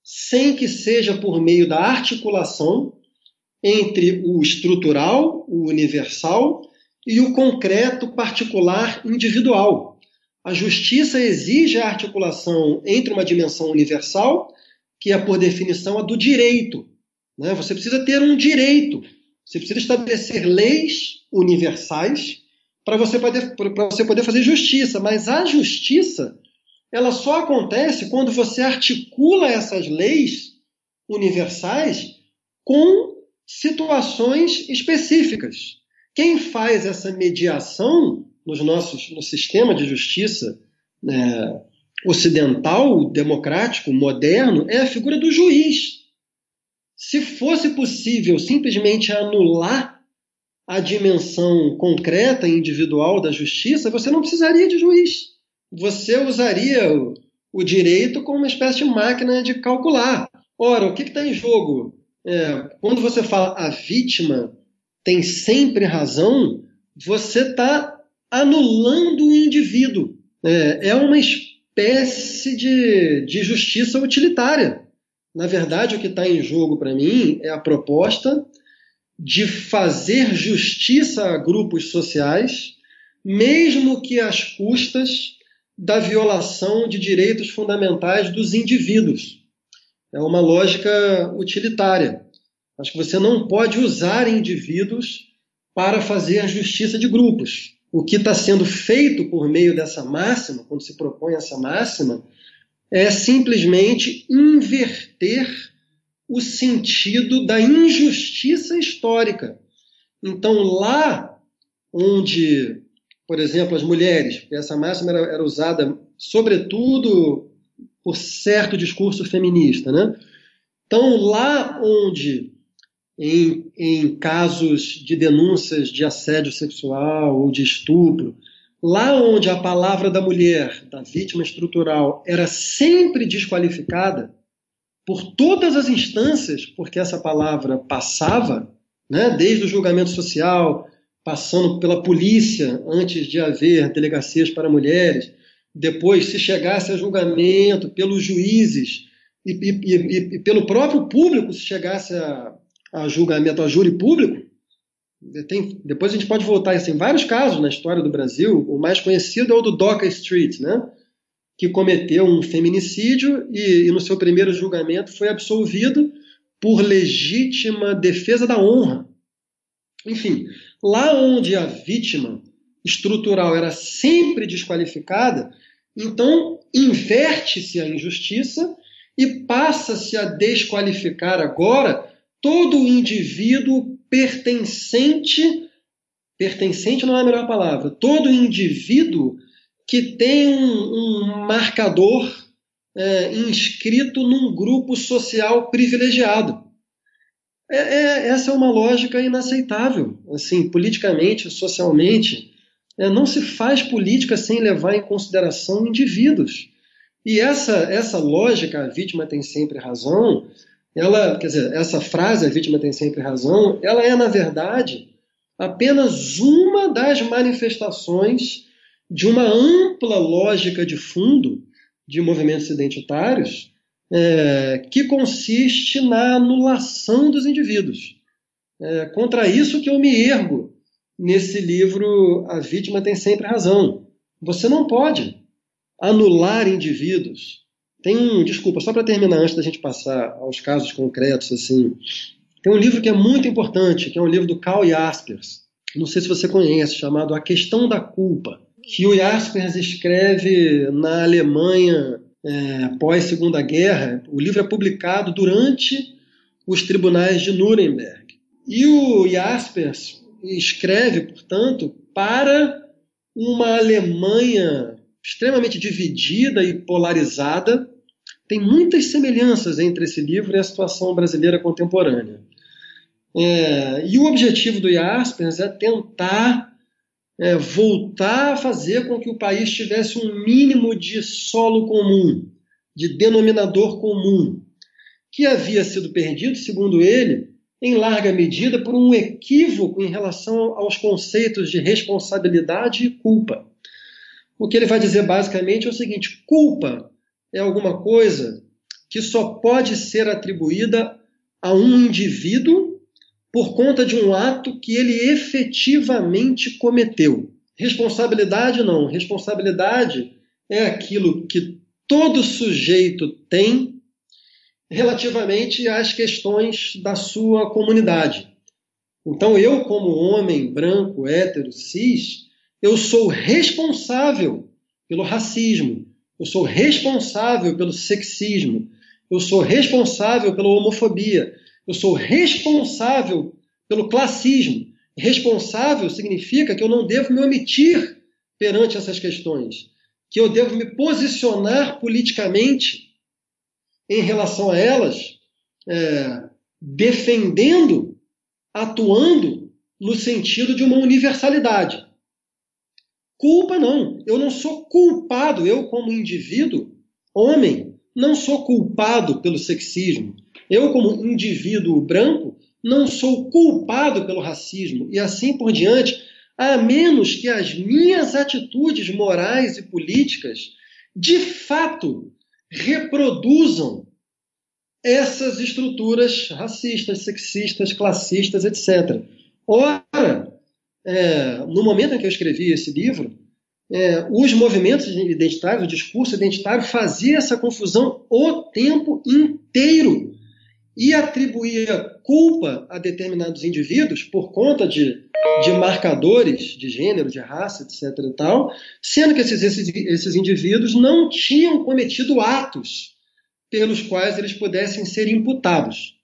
sem que seja por meio da articulação entre o estrutural, o universal e o concreto particular individual. A justiça exige a articulação entre uma dimensão universal, que é, por definição, a do direito. Né? Você precisa ter um direito, você precisa estabelecer leis universais para você, poder, você poder fazer justiça. Mas a justiça ela só acontece quando você articula essas leis universais com situações específicas. Quem faz essa mediação nos nossos, no sistema de justiça né, ocidental, democrático, moderno, é a figura do juiz. Se fosse possível simplesmente anular a dimensão concreta e individual da justiça, você não precisaria de juiz. Você usaria o, o direito como uma espécie de máquina de calcular. Ora, o que está em jogo? É, quando você fala a vítima tem sempre razão, você está anulando o indivíduo. É, é uma espécie de, de justiça utilitária. Na verdade, o que está em jogo para mim é a proposta de fazer justiça a grupos sociais, mesmo que às custas da violação de direitos fundamentais dos indivíduos. É uma lógica utilitária. Acho que você não pode usar indivíduos para fazer justiça de grupos. O que está sendo feito por meio dessa máxima, quando se propõe essa máxima, é simplesmente inverter o sentido da injustiça histórica. Então, lá onde, por exemplo, as mulheres, essa máxima era, era usada sobretudo por certo discurso feminista, né? Então, lá onde em, em casos de denúncias de assédio sexual ou de estupro, lá onde a palavra da mulher, da vítima estrutural, era sempre desqualificada por todas as instâncias, porque essa palavra passava, né, desde o julgamento social, passando pela polícia, antes de haver delegacias para mulheres, depois, se chegasse a julgamento, pelos juízes e, e, e, e pelo próprio público, se chegasse a, a julgamento a júri público, tem, depois a gente pode voltar em vários casos na história do Brasil. O mais conhecido é o do Doca Street, né? Que cometeu um feminicídio e, e, no seu primeiro julgamento foi absolvido por legítima defesa da honra. Enfim, lá onde a vítima estrutural era sempre desqualificada, então inverte-se a injustiça e passa-se a desqualificar agora todo indivíduo pertencente, pertencente não é a melhor palavra, todo indivíduo que tem um, um marcador é, inscrito num grupo social privilegiado. É, é, essa é uma lógica inaceitável, assim, politicamente, socialmente. É, não se faz política sem levar em consideração indivíduos. E essa, essa lógica, a vítima tem sempre razão, ela, quer dizer, essa frase, a vítima tem sempre razão, ela é, na verdade, apenas uma das manifestações de uma ampla lógica de fundo de movimentos identitários é, que consiste na anulação dos indivíduos. É contra isso que eu me ergo nesse livro A Vítima Tem Sempre Razão. Você não pode anular indivíduos, tem um, desculpa, só para terminar, antes da gente passar aos casos concretos, assim, tem um livro que é muito importante, que é um livro do Karl Jaspers, não sei se você conhece, chamado A Questão da Culpa, que o Jaspers escreve na Alemanha é, pós Segunda Guerra. O livro é publicado durante os tribunais de Nuremberg. E o Jaspers escreve, portanto, para uma Alemanha extremamente dividida e polarizada. Tem muitas semelhanças entre esse livro e a situação brasileira contemporânea. É, e o objetivo do Jaspers é tentar é, voltar a fazer com que o país tivesse um mínimo de solo comum, de denominador comum, que havia sido perdido, segundo ele, em larga medida por um equívoco em relação aos conceitos de responsabilidade e culpa. O que ele vai dizer basicamente é o seguinte: culpa é alguma coisa que só pode ser atribuída a um indivíduo por conta de um ato que ele efetivamente cometeu. Responsabilidade não. Responsabilidade é aquilo que todo sujeito tem relativamente às questões da sua comunidade. Então, eu, como homem branco, hétero, cis, eu sou responsável pelo racismo, eu sou responsável pelo sexismo, eu sou responsável pela homofobia, eu sou responsável pelo classismo. Responsável significa que eu não devo me omitir perante essas questões, que eu devo me posicionar politicamente em relação a elas, é, defendendo, atuando no sentido de uma universalidade. Culpa não, eu não sou culpado, eu como indivíduo, homem, não sou culpado pelo sexismo. Eu como indivíduo branco, não sou culpado pelo racismo e assim por diante, a menos que as minhas atitudes morais e políticas de fato reproduzam essas estruturas racistas, sexistas, classistas, etc. Ora, é, no momento em que eu escrevi esse livro, é, os movimentos identitários, o discurso identitário fazia essa confusão o tempo inteiro e atribuía culpa a determinados indivíduos por conta de, de marcadores de gênero, de raça, etc. E tal, sendo que esses, esses, esses indivíduos não tinham cometido atos pelos quais eles pudessem ser imputados.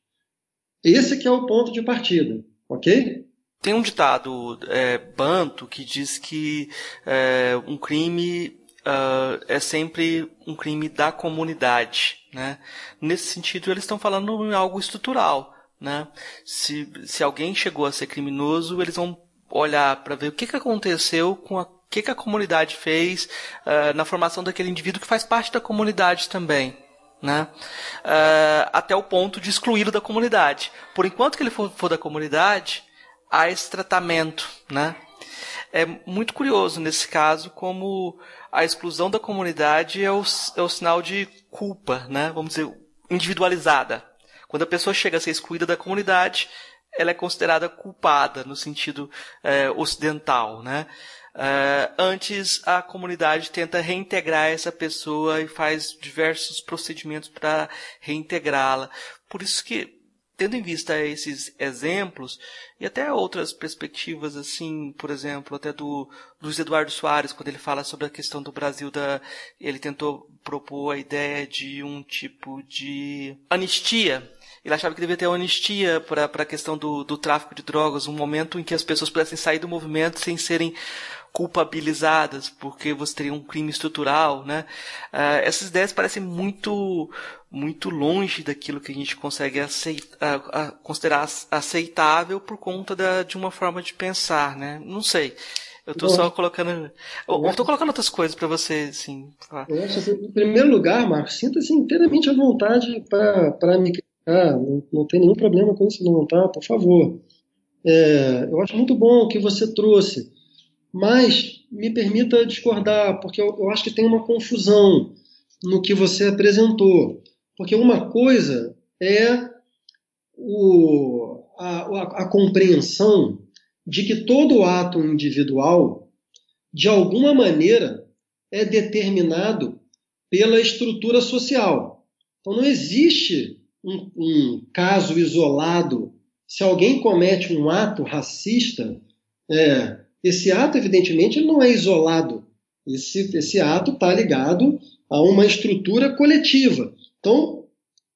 Esse que é o ponto de partida, ok? Tem um ditado é, banto que diz que é, um crime uh, é sempre um crime da comunidade, né? Nesse sentido, eles estão falando em algo estrutural, né? Se, se alguém chegou a ser criminoso, eles vão olhar para ver o que, que aconteceu com a o que, que a comunidade fez uh, na formação daquele indivíduo que faz parte da comunidade também. Né? Uh, até o ponto de excluí-lo da comunidade. Por enquanto que ele for, for da comunidade, há esse tratamento. Né? É muito curioso nesse caso como a exclusão da comunidade é o, é o sinal de culpa, né? Vamos dizer, individualizada. Quando a pessoa chega a ser excluída da comunidade, ela é considerada culpada no sentido é, ocidental, né? É, antes a comunidade tenta reintegrar essa pessoa e faz diversos procedimentos para reintegrá-la. Por isso que tendo em vista esses exemplos e até outras perspectivas assim, por exemplo, até do Luiz Eduardo Soares, quando ele fala sobre a questão do Brasil da ele tentou propor a ideia de um tipo de anistia ele achava que devia ter anistia para a questão do, do tráfico de drogas, um momento em que as pessoas pudessem sair do movimento sem serem culpabilizadas, porque você teria um crime estrutural, né? Uh, essas ideias parecem muito muito longe daquilo que a gente consegue aceitar, uh, uh, considerar aceitável por conta da, de uma forma de pensar, né? Não sei. Eu estou só colocando. Eu estou colocando outras coisas para você, assim. Acho assim, em primeiro lugar, Marcos, sinta-se inteiramente à vontade para me criticar. Não, não tem nenhum problema com isso, não, tá? Por favor. É, eu acho muito bom o que você trouxe. Mas me permita discordar, porque eu, eu acho que tem uma confusão no que você apresentou. Porque uma coisa é o, a, a, compreensão de que todo ato individual, de alguma maneira, é determinado pela estrutura social. Então não existe um, um caso isolado. Se alguém comete um ato racista, é, esse ato, evidentemente, não é isolado. Esse, esse ato está ligado a uma estrutura coletiva. Então,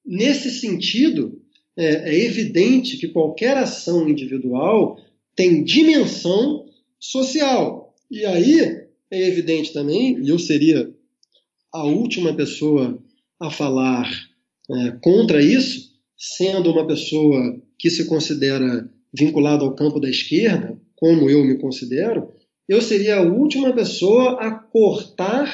nesse sentido, é, é evidente que qualquer ação individual tem dimensão social. E aí é evidente também, e eu seria a última pessoa a falar é, contra isso, sendo uma pessoa que se considera vinculada ao campo da esquerda, como eu me considero, eu seria a última pessoa a cortar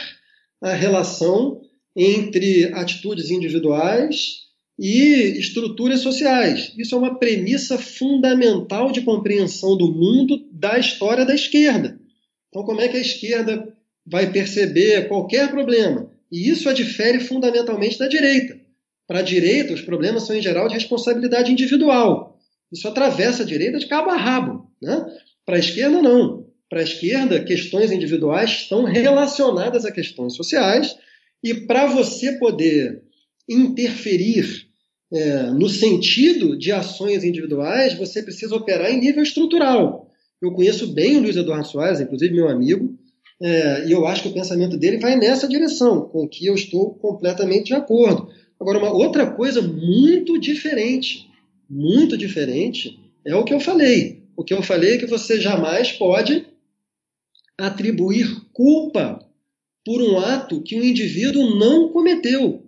a relação entre atitudes individuais e estruturas sociais. Isso é uma premissa fundamental de compreensão do mundo da história da esquerda. Então, como é que a esquerda vai perceber qualquer problema? E isso a difere fundamentalmente da direita. Para a direita, os problemas são, em geral, de responsabilidade individual. Isso atravessa a direita de cabo a rabo. Né? Para a esquerda, não. Para a esquerda, questões individuais estão relacionadas a questões sociais, e para você poder interferir é, no sentido de ações individuais, você precisa operar em nível estrutural. Eu conheço bem o Luiz Eduardo Soares, inclusive meu amigo, é, e eu acho que o pensamento dele vai nessa direção, com que eu estou completamente de acordo. Agora, uma outra coisa muito diferente, muito diferente, é o que eu falei. O que eu falei é que você jamais pode atribuir culpa por um ato que o indivíduo não cometeu.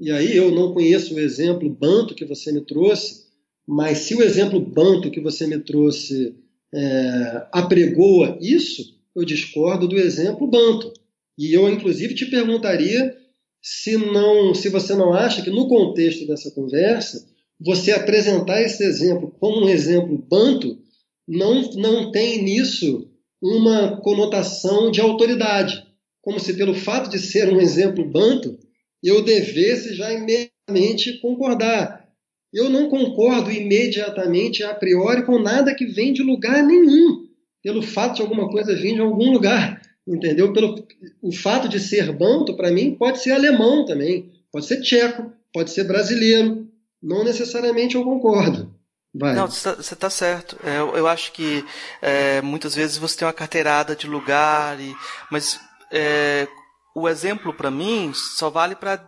E aí eu não conheço o exemplo banto que você me trouxe, mas se o exemplo banto que você me trouxe é, apregoa isso, eu discordo do exemplo banto. E eu, inclusive, te perguntaria se não, se você não acha que no contexto dessa conversa, você apresentar esse exemplo como um exemplo banto não, não tem nisso uma conotação de autoridade, como se pelo fato de ser um exemplo banto, eu devesse já imediatamente concordar. Eu não concordo imediatamente, a priori, com nada que vem de lugar nenhum, pelo fato de alguma coisa vir de algum lugar, entendeu? Pelo, o fato de ser banto, para mim, pode ser alemão também, pode ser tcheco, pode ser brasileiro. Não necessariamente eu concordo. Vai. Não, você está tá certo. É, eu, eu, acho que é, muitas vezes você tem uma carteirada de lugar, e, mas é, o exemplo para mim só vale para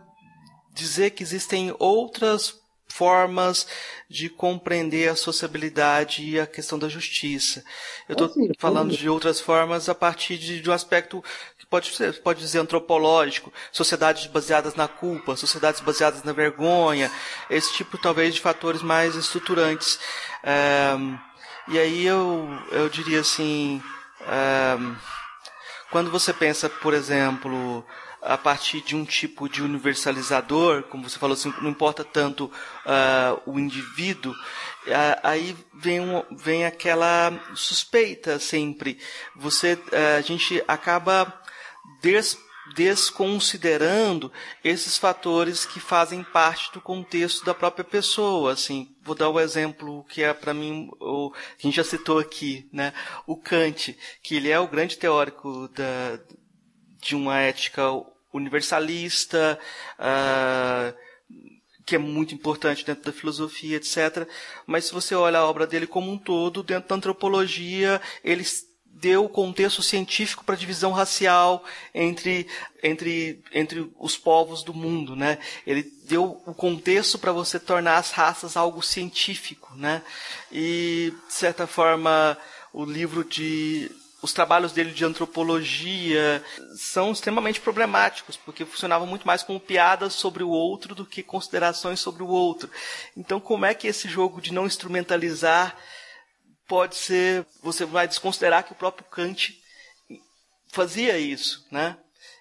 dizer que existem outras formas de compreender a sociabilidade e a questão da justiça. Eu estou assim, falando de outras formas a partir de, de um aspecto que pode ser, pode dizer antropológico, sociedades baseadas na culpa, sociedades baseadas na vergonha, esse tipo talvez de fatores mais estruturantes. Um, e aí eu, eu diria assim, um, quando você pensa, por exemplo, a partir de um tipo de universalizador, como você falou assim, não importa tanto uh, o indivíduo, uh, aí vem, um, vem aquela suspeita sempre. Você, uh, a gente acaba des, desconsiderando esses fatores que fazem parte do contexto da própria pessoa. Assim, vou dar o um exemplo que é para mim o a gente já citou aqui, né? O Kant, que ele é o grande teórico da de uma ética universalista, uh, que é muito importante dentro da filosofia, etc. Mas se você olha a obra dele como um todo, dentro da antropologia, ele deu o contexto científico para a divisão racial entre, entre, entre os povos do mundo, né? Ele deu o contexto para você tornar as raças algo científico, né? E, de certa forma, o livro de os trabalhos dele de antropologia são extremamente problemáticos, porque funcionavam muito mais como piadas sobre o outro do que considerações sobre o outro. Então, como é que esse jogo de não instrumentalizar pode ser. Você vai desconsiderar que o próprio Kant fazia isso, né?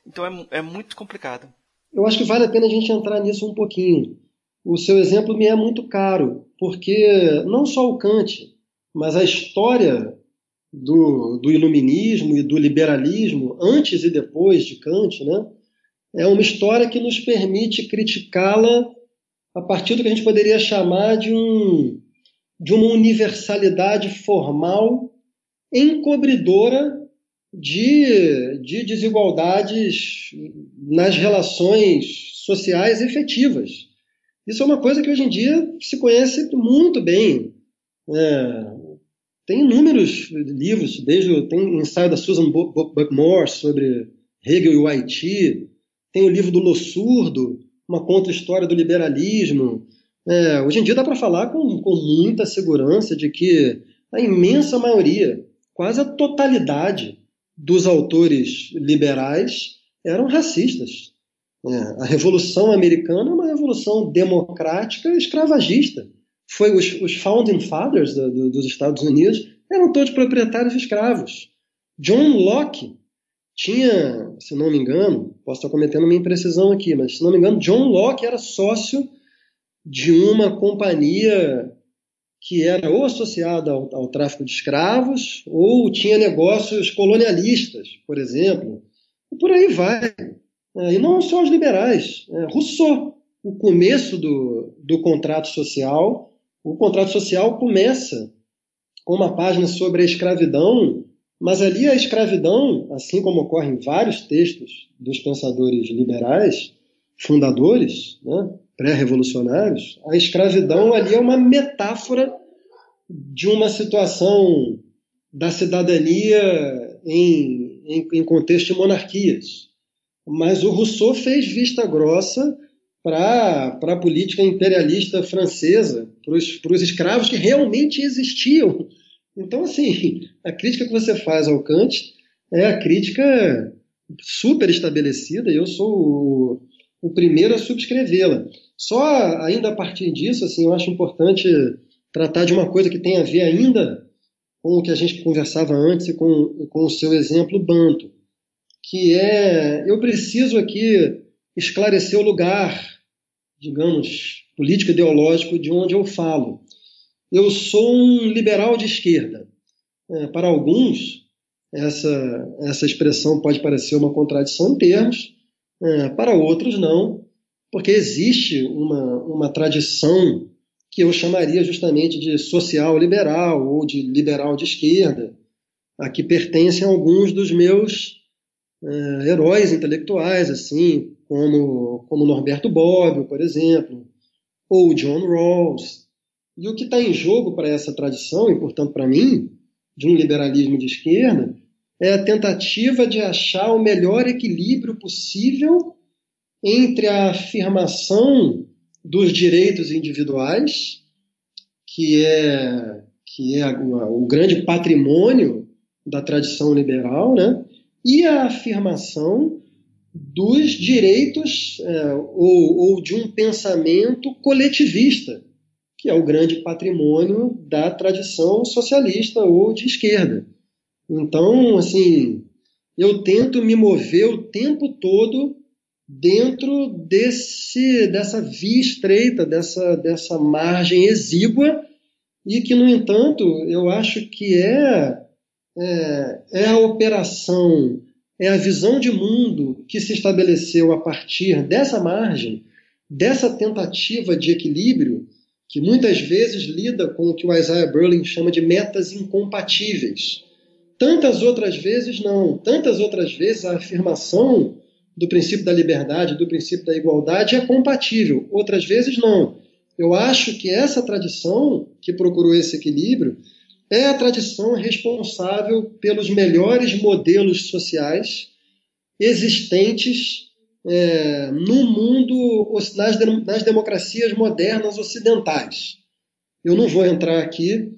Então é, é muito complicado. Eu acho que vale a pena a gente entrar nisso um pouquinho. O seu exemplo me é muito caro, porque não só o Kant, mas a história do, do iluminismo e do liberalismo, antes e depois de Kant, né, é uma história que nos permite criticá-la a partir do que a gente poderia chamar de, um, de uma universalidade formal encobridora de, de desigualdades nas relações sociais efetivas. Isso é uma coisa que hoje em dia se conhece muito bem. É, tem inúmeros livros, desde tem ensaio da Susan Buckmore sobre Hegel e o Haiti, tem o livro do Lossurdo, uma contra-história do liberalismo. É, hoje em dia dá para falar com, com muita segurança de que a imensa maioria, quase a totalidade dos autores liberais eram racistas. É, a Revolução Americana é uma revolução democrática escravagista foi os, os founding fathers do, do, dos Estados Unidos eram todos proprietários escravos. John Locke tinha, se não me engano, posso estar cometendo uma imprecisão aqui, mas se não me engano, John Locke era sócio de uma companhia que era ou associada ao, ao tráfico de escravos ou tinha negócios colonialistas, por exemplo. E por aí vai. É, e não só os liberais. É, Rousseau, o começo do, do contrato social O contrato social começa com uma página sobre a escravidão, mas ali a escravidão, assim como ocorre em vários textos dos pensadores liberais, fundadores, né, pré-revolucionários, a escravidão ali é uma metáfora de uma situação da cidadania em, em, em contexto de monarquias. Mas o Rousseau fez vista grossa para a política imperialista francesa, para os escravos que realmente existiam. Então, assim, a crítica que você faz ao Kant é a crítica super estabelecida, e eu sou o, o primeiro a subscrevê-la. Só ainda a partir disso, assim, eu acho importante tratar de uma coisa que tem a ver ainda com o que a gente conversava antes e com, com o seu exemplo Banto, que é, eu preciso aqui esclarecer o lugar digamos, político-ideológico de onde eu falo. Eu sou um liberal de esquerda. É, para alguns, essa, essa expressão pode parecer uma contradição em termos, é, para outros, não, porque existe uma, uma tradição que eu chamaria justamente de social-liberal ou de liberal de esquerda, a que pertencem alguns dos meus é, heróis intelectuais, assim, como, como Norberto Bobbio, por exemplo, ou John Rawls. E o que está em jogo para essa tradição, e portanto para mim, de um liberalismo de esquerda, é a tentativa de achar o melhor equilíbrio possível entre a afirmação dos direitos individuais, que é, que é o grande patrimônio da tradição liberal, né? e a afirmação dos direitos é, ou, ou de um pensamento coletivista, que é o grande patrimônio da tradição socialista ou de esquerda. Então, assim, eu tento me mover o tempo todo dentro desse, dessa via estreita, dessa, dessa margem exígua, e que, no entanto, eu acho que é, é, é a operação é a visão de mundo que se estabeleceu a partir dessa margem, dessa tentativa de equilíbrio, que muitas vezes lida com o que o Isaiah Berlin chama de metas incompatíveis. Tantas outras vezes não. Tantas outras vezes a afirmação do princípio da liberdade, do princípio da igualdade é compatível. Outras vezes não. Eu acho que essa tradição que procurou esse equilíbrio é a tradição responsável pelos melhores modelos sociais existentes é, no mundo, nas, nas, democracias modernas ocidentais. Eu não vou entrar aqui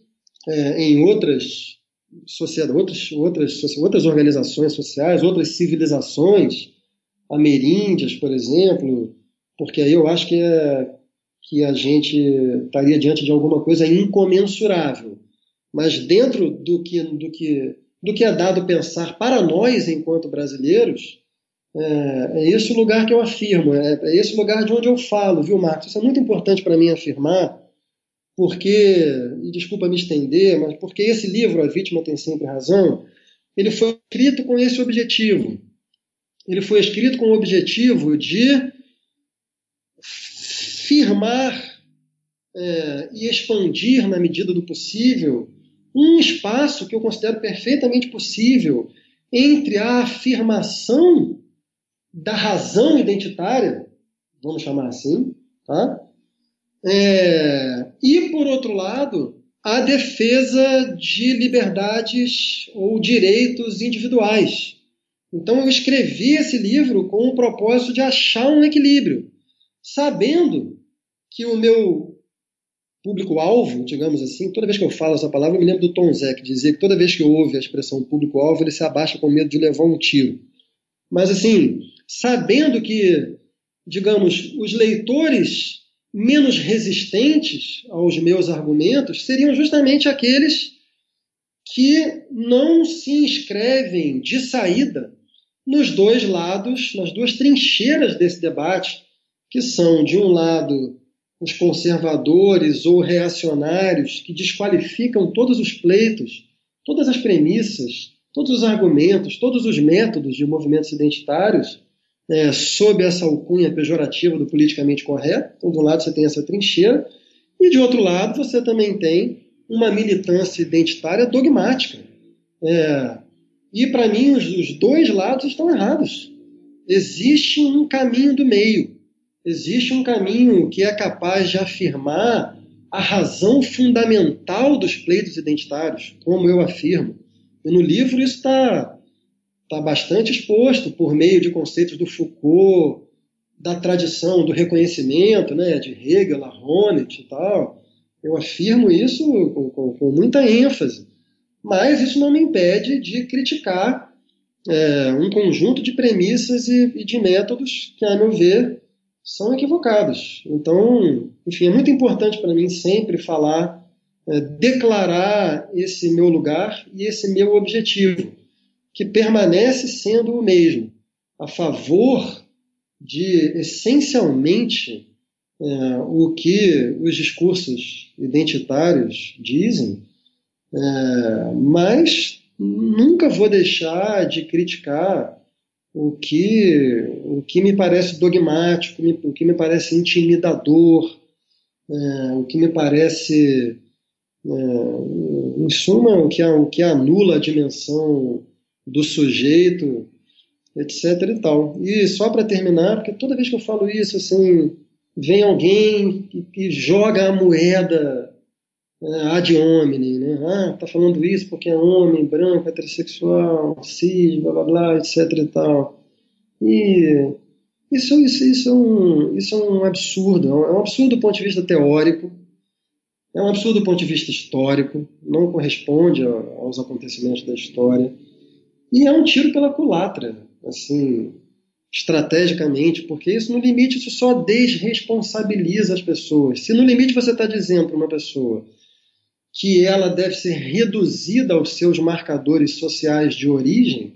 é, em outras sociedades, outras, outras, outras organizações sociais, outras civilizações, ameríndias, por exemplo, porque aí eu acho que, é, que a gente estaria diante de alguma coisa incomensurável mas dentro do que, do que, do que é dado pensar para nós, enquanto brasileiros, é, é esse o lugar que eu afirmo, é, é esse o lugar de onde eu falo, viu, Marcos? Isso é muito importante para mim afirmar, porque, e desculpa me estender, mas porque esse livro, A Vítima Tem Sempre Razão, ele foi escrito com esse objetivo. Ele foi escrito com o objetivo de firmar é, e expandir, na medida do possível, um espaço que eu considero perfeitamente possível entre a afirmação da razão identitária, vamos chamar assim, tá? É, e, por outro lado, a defesa de liberdades ou direitos individuais. Então, eu escrevi esse livro com o propósito de achar um equilíbrio, sabendo que o meu público-alvo, digamos assim, toda vez que eu falo essa palavra, eu me lembro do Tom Zé, que dizia que toda vez que ouve a expressão público-alvo, ele se abaixa com medo de levar um tiro. Mas, assim, sabendo que, digamos, os leitores menos resistentes aos meus argumentos seriam justamente aqueles que não se inscrevem de saída nos dois lados, nas duas trincheiras desse debate, que são, de um lado, os conservadores ou reacionários que desqualificam todos os pleitos, todas as premissas, todos os argumentos, todos os métodos de movimentos identitários é, sob essa alcunha pejorativa do politicamente correto. Então, de um lado você tem essa trincheira, E de outro lado, você também tem uma militância identitária dogmática. É, e para mim, os, os dois lados estão errados. Existe um caminho do meio. Existe um caminho que é capaz de afirmar a razão fundamental dos pleitos identitários, como eu afirmo. E no livro isso está tá bastante exposto por meio de conceitos do Foucault, da tradição do reconhecimento, né, de Hegel, Honneth e tal. Eu afirmo isso com, com, com muita ênfase. Mas isso não me impede de criticar é, um conjunto de premissas e, e de métodos que, a meu ver, são equivocados. Então, enfim, é muito importante para mim sempre falar, é, declarar esse meu lugar e esse meu objetivo, que permanece sendo o mesmo, a favor de essencialmente é, o que os discursos identitários dizem, é, mas nunca vou deixar de criticar o que, o que me parece dogmático, o que me parece intimidador, é, o que me parece, é, em suma, o que, o que anula a dimensão do sujeito, etc. e tal. E só para terminar, porque toda vez que eu falo isso, assim, vem alguém que, joga a moeda ad hominem, né? Ah, tá falando isso porque é homem, branco, heterossexual, cis, blá blá blá, etc e tal. E isso, isso, isso, é um, isso é um absurdo. É um absurdo do ponto de vista teórico, é um absurdo do ponto de vista histórico, não corresponde aos acontecimentos da história. E é um tiro pela culatra, assim, estrategicamente, porque isso no limite isso só desresponsabiliza as pessoas. Se no limite você está dizendo para uma pessoa que ela deve ser reduzida aos seus marcadores sociais de origem,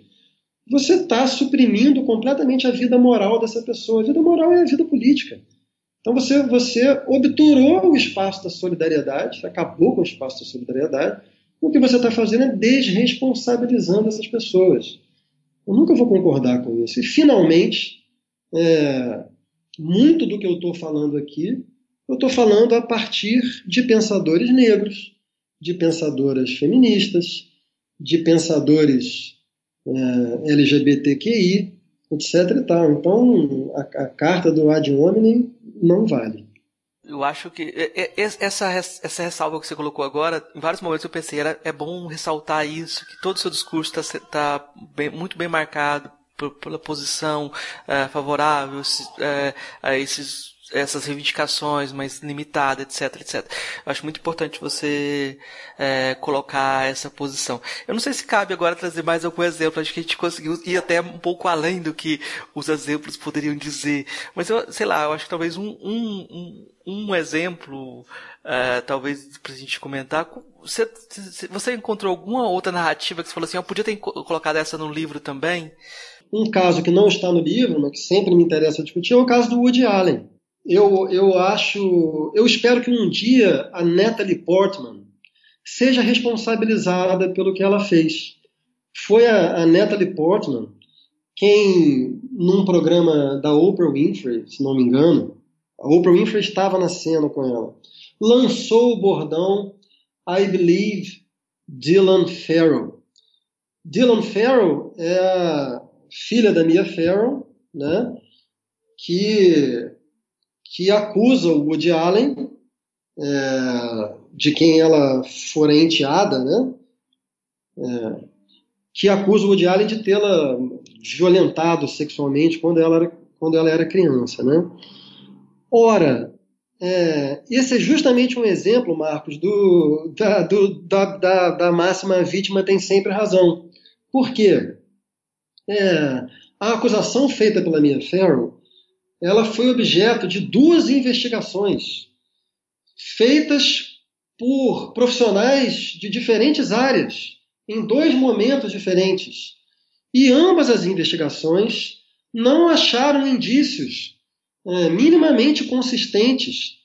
você está suprimindo completamente a vida moral dessa pessoa. A vida moral é a vida política. Então você, você obturou o espaço da solidariedade, acabou com o espaço da solidariedade. O que você está fazendo é desresponsabilizando essas pessoas. Eu nunca vou concordar com isso. E, finalmente, é, muito do que eu estou falando aqui, eu estou falando a partir de pensadores negros, de pensadoras feministas, de pensadores é, LGBTQI, etc. E tal. Então, a, a carta do ad hominem não vale. Eu acho que essa, essa ressalva que você colocou agora, em vários momentos eu pensei, era, é bom ressaltar isso, que todo o seu discurso está tá muito bem marcado pela posição é, favorável é, a esses essas reivindicações mais limitadas, etc, etc. Eu acho muito importante você é, colocar essa posição. Eu não sei se cabe agora trazer mais algum exemplo, acho que a gente conseguiu ir até um pouco além do que os exemplos poderiam dizer. Mas eu, sei lá, eu acho que talvez um, um, um, um exemplo, é, talvez para a gente comentar, você, você encontrou alguma outra narrativa que você falou assim, eu podia ter colocado essa no livro também? Um caso que não está no livro, mas que sempre me interessa discutir, é o caso do Woody Allen eu, eu acho, eu espero que um dia a Natalie Portman seja responsabilizada pelo que ela fez. Foi a, a Natalie Portman quem, num programa da Oprah Winfrey, se não me engano, a Oprah Winfrey estava na cena com ela, lançou o bordão I Believe Dylan Farrell. Dylan Farrell é a filha da Mia Farrell, né? Que que acusa o Woody Allen, é, de quem ela for enteada, né? É, que acusa o Woody Allen de tê-la violentado sexualmente quando ela era, quando ela era criança, né? Ora, é, esse é justamente um exemplo, Marcos, do, da, do, da, da, da máxima vítima tem sempre razão. Por quê? É, a acusação feita pela Mia Farrow ela foi objeto de duas investigações feitas por profissionais de diferentes áreas, em dois momentos diferentes. E ambas as investigações não acharam indícios é, minimamente consistentes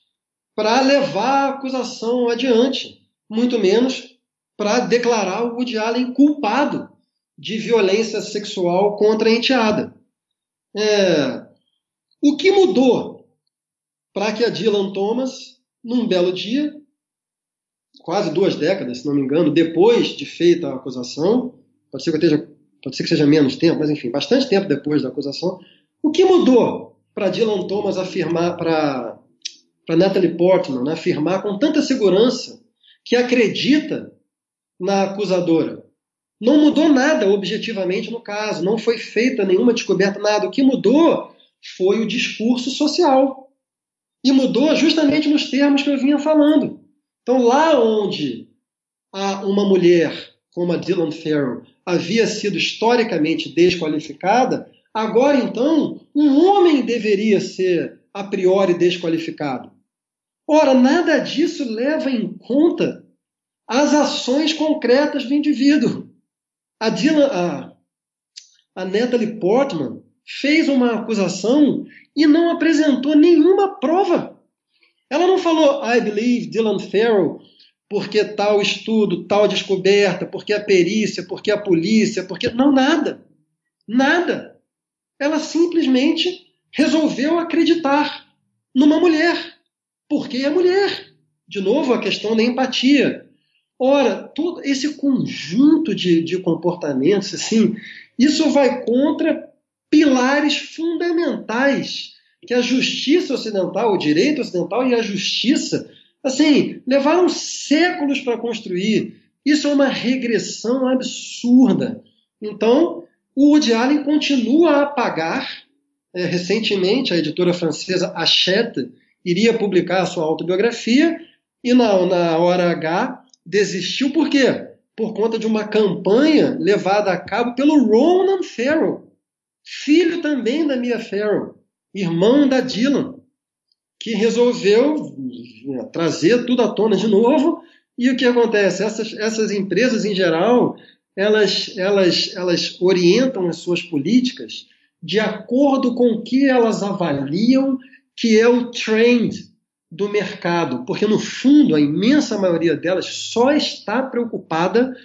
para levar a acusação adiante, muito menos para declarar o Woody Allen culpado de violência sexual contra a enteada. É, o que mudou para que a Dylan Thomas num belo dia, quase duas décadas, se não me engano, depois de feita a acusação, pode ser que, esteja, pode ser que seja menos tempo, mas enfim, bastante tempo depois da acusação, o que mudou para Dylan Thomas afirmar, para Natalie Portman afirmar com tanta segurança que acredita na acusadora? Não mudou nada objetivamente no caso, não foi feita nenhuma descoberta, nada. O que mudou foi o discurso social. E mudou justamente nos termos que eu vinha falando. Então, lá onde uma mulher como a Dylan Farrow havia sido historicamente desqualificada, agora então um homem deveria ser a priori desqualificado. Ora, nada disso leva em conta as ações concretas do indivíduo. A, Dylan, a, a Natalie Portman fez uma acusação e não apresentou nenhuma prova. Ela não falou, I believe Dylan Farrell, porque tal estudo, tal descoberta, porque a perícia, porque a polícia, porque. Não, nada. Nada. Ela simplesmente resolveu acreditar numa mulher. Porque é mulher. De novo, a questão da empatia. Ora, todo esse conjunto de, de comportamentos, assim, isso vai contra pilares fundamentais que a justiça ocidental, o direito ocidental e a justiça, assim, levaram séculos para construir. Isso é uma regressão absurda. Então, o Woody Allen continua a pagar. É, recentemente, a editora francesa Hachette iria publicar a sua autobiografia e na, na hora H desistiu por quê? Por conta de uma campanha levada a cabo pelo Ronan Farrow, filho também da Mia Farrow, irmão da Dylan, que resolveu né, trazer tudo à tona de novo. E o que acontece? Essas, essas empresas, em geral, elas, elas, elas orientam as suas políticas de acordo com o que elas avaliam que é o trend do mercado, porque no fundo a imensa maioria delas só está preocupada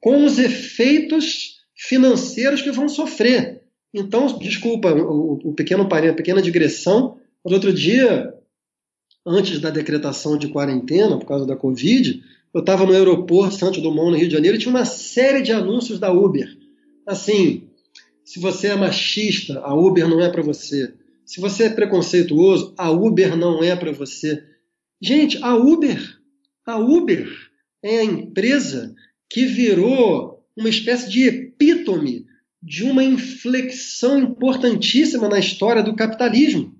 com os efeitos financeiros que vão sofrer. Então, desculpa o, o pequeno parênteses, pequena digressão, mas outro dia, antes da decretação de quarentena por causa da Covid, eu estava no aeroporto Santos Dumont, no Rio de Janeiro, e tinha uma série de anúncios da Uber. Assim, se você é machista, a Uber não é para você. Se você é preconceituoso, a Uber não é para você. Gente, a Uber, a Uber é a empresa que virou uma espécie de epítome de uma inflexão importantíssima na história do capitalismo,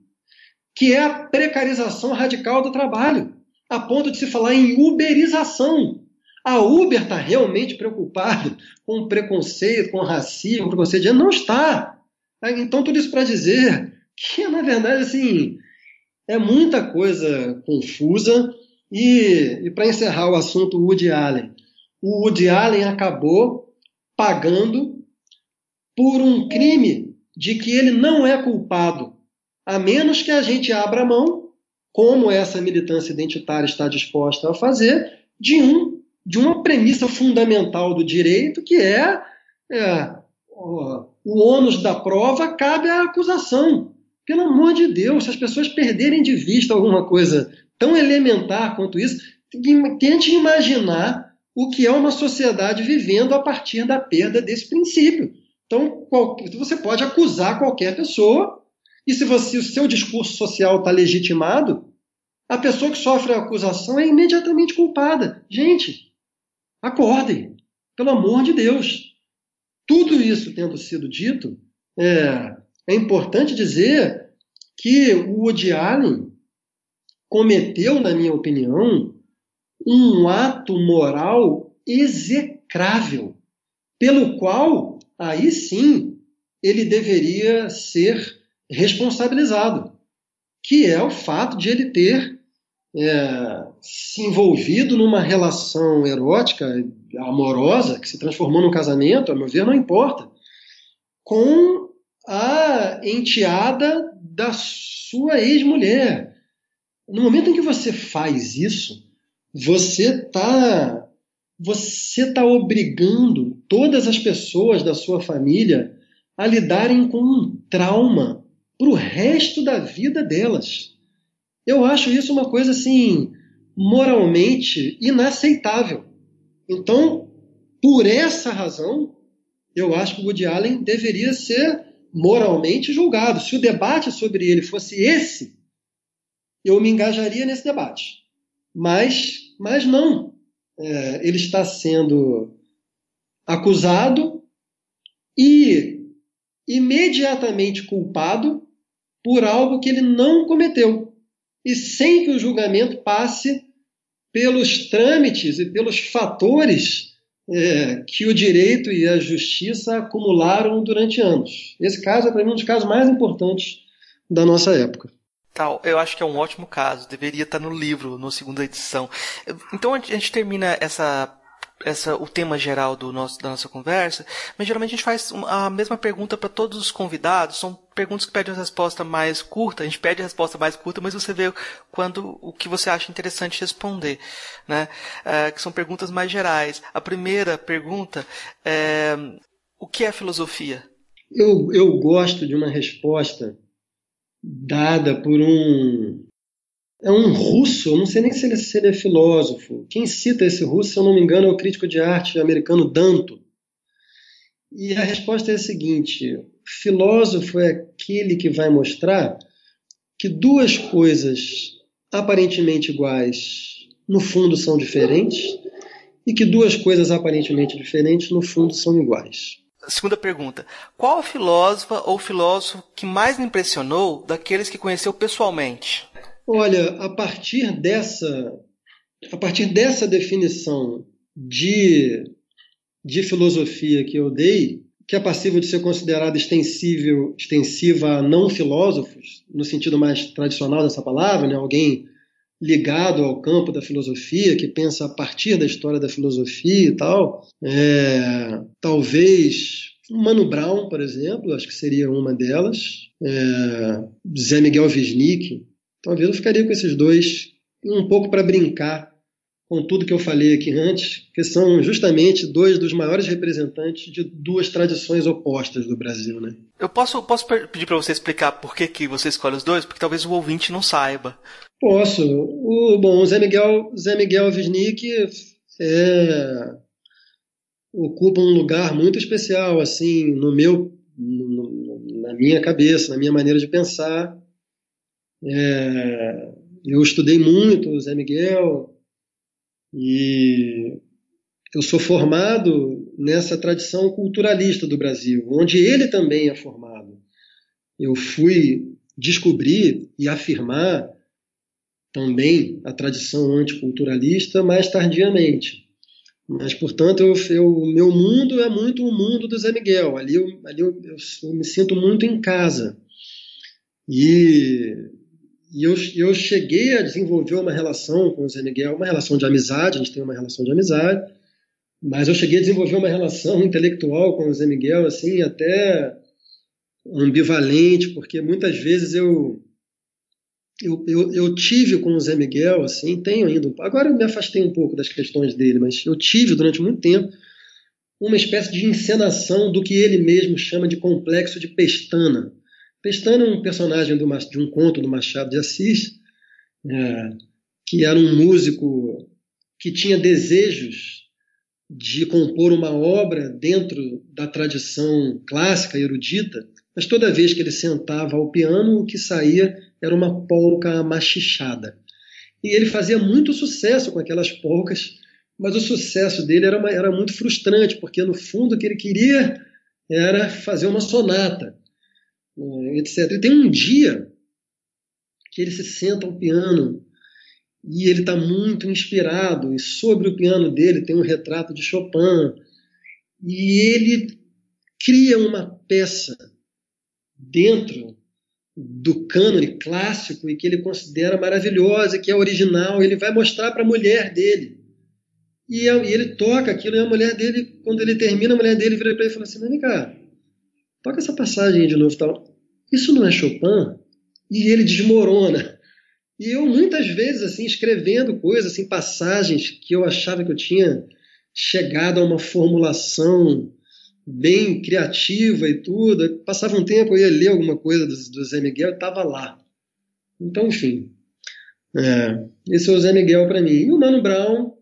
que é a precarização radical do trabalho, a ponto de se falar em uberização. A Uber está realmente preocupada com o preconceito, com o racismo, com o preconceito? Não está. Então, tudo isso para dizer que na verdade assim é muita coisa confusa. E, e para encerrar o assunto Woody Allen, o Woody Allen acabou pagando por um crime de que ele não é culpado, a menos que a gente abra mão, como essa militância identitária está disposta a fazer, de um de uma premissa fundamental do direito, que é, é o, o ônus da prova cabe à acusação. Pelo amor de Deus, se as pessoas perderem de vista alguma coisa tão elementar quanto isso, tente imaginar o que é uma sociedade vivendo a partir da perda desse princípio. Então, você pode acusar qualquer pessoa, e se você, o seu discurso social está legitimado, a pessoa que sofre a acusação é imediatamente culpada. Gente, acordem, pelo amor de Deus. Tudo isso tendo sido dito, é, é importante dizer que o Woody Allen cometeu, na minha opinião, um ato moral execrável, pelo qual, aí sim, ele deveria ser responsabilizado, que é o fato de ele ter é, se envolvido numa relação erótica, amorosa, que se transformou num casamento, a meu ver, não importa, com a enteada da sua ex-mulher. No momento em que você faz isso, você está você tá obrigando todas as pessoas da sua família a lidarem com um trauma para o resto da vida delas. Eu acho isso uma coisa assim moralmente inaceitável. Então, por essa razão, eu acho que o Woody Allen deveria ser moralmente julgado. Se o debate sobre ele fosse esse, eu me engajaria nesse debate. Mas, mas não. É, ele está sendo acusado e imediatamente culpado por algo que ele não cometeu. E sem que o julgamento passe pelos trâmites e pelos fatores é, que o direito e a justiça acumularam durante anos. Esse caso é, para mim, um dos casos mais importantes da nossa época. Tal, eu acho que é um ótimo caso, deveria estar no livro, na segunda edição. Então a gente termina essa essa, o tema geral do nosso, da nossa conversa, mas geralmente a gente faz a mesma pergunta para todos os convidados. São perguntas que pedem uma resposta mais curta, a gente pede a resposta mais curta, mas você vê quando o que você acha interessante responder, né? É, que são perguntas mais gerais. A primeira pergunta é o que é filosofia? Eu, eu gosto de uma resposta dada por um é um russo, eu não sei nem se ele, se ele é filósofo. Quem cita esse russo, se eu não me engano, é o crítico de arte americano Danto. E a resposta é a seguinte: filósofo é aquele que vai mostrar que duas coisas aparentemente iguais no fundo são diferentes e que duas coisas aparentemente diferentes no fundo são iguais. Segunda pergunta: qual filósofa ou filósofo que mais lhe impressionou daqueles que conheceu pessoalmente? Olha, a partir dessa, a partir dessa definição de, de filosofia que eu dei, que é passível de ser considerada extensível, extensiva a não filósofos, no sentido mais tradicional dessa palavra, né? alguém ligado ao campo da filosofia, que pensa a partir da história da filosofia e tal. É, talvez Mano Brown, por exemplo, acho que seria uma delas. É, Zé Miguel Wisnik, Talvez eu ficaria com esses dois, um pouco para brincar com tudo que eu falei aqui antes, que são justamente dois dos maiores representantes de duas tradições opostas do Brasil, né? Eu posso, posso pedir para você explicar por que, que você escolhe os dois? Porque talvez o ouvinte não saiba. Posso. O, bom, o Zé Miguel, Zé Miguel Wisnik é, ocupa um lugar muito especial, assim, no meu, no, na minha cabeça, na minha maneira de pensar. É, eu estudei muito o Zé Miguel e eu sou formado nessa tradição culturalista do Brasil, onde ele também é formado. Eu fui descobrir e afirmar também a tradição anticulturalista mais tardiamente. Mas, portanto, o meu mundo é muito o mundo do Zé Miguel. Ali, eu, ali eu, eu, eu me sinto muito em casa. E e eu, eu cheguei a desenvolver uma relação com o Zé Miguel, uma relação de amizade, a gente tem uma relação de amizade, mas eu cheguei a desenvolver uma relação intelectual com o Zé Miguel, assim, até ambivalente, porque muitas vezes eu, eu, eu, eu, tive com o Zé Miguel, assim, tenho ainda, agora eu me afastei um pouco das questões dele, mas eu tive durante muito tempo uma espécie de encenação do que ele mesmo chama de complexo de Pestana. Pestana é um personagem do, de um conto do Machado de Assis, é, que era um músico que tinha desejos de compor uma obra dentro da tradição clássica erudita, mas toda vez que ele sentava ao piano, o que saía era uma polca machichada. E ele fazia muito sucesso com aquelas polcas, mas o sucesso dele era, uma, era muito frustrante, porque no fundo o que ele queria era fazer uma sonata. É, etc. E tem um dia que ele se senta ao piano e ele está muito inspirado, e sobre o piano dele tem um retrato de Chopin, e ele cria uma peça dentro do cânone clássico e que ele considera maravilhosa, que é original, ele vai mostrar para a mulher dele. E ele toca aquilo, e a mulher dele, quando ele termina, a mulher dele vira para ele e fala assim: vem cá, toca essa passagem de novo. Tal. Isso não é Chopin? E ele desmorona. E eu muitas vezes assim escrevendo coisas, assim passagens que eu achava que eu tinha chegado a uma formulação bem criativa e tudo. Passava um tempo, eu ia ler alguma coisa do, do Zé Miguel e estava lá. Então, enfim. É, esse é o Zé Miguel para mim. E o Mano Brown,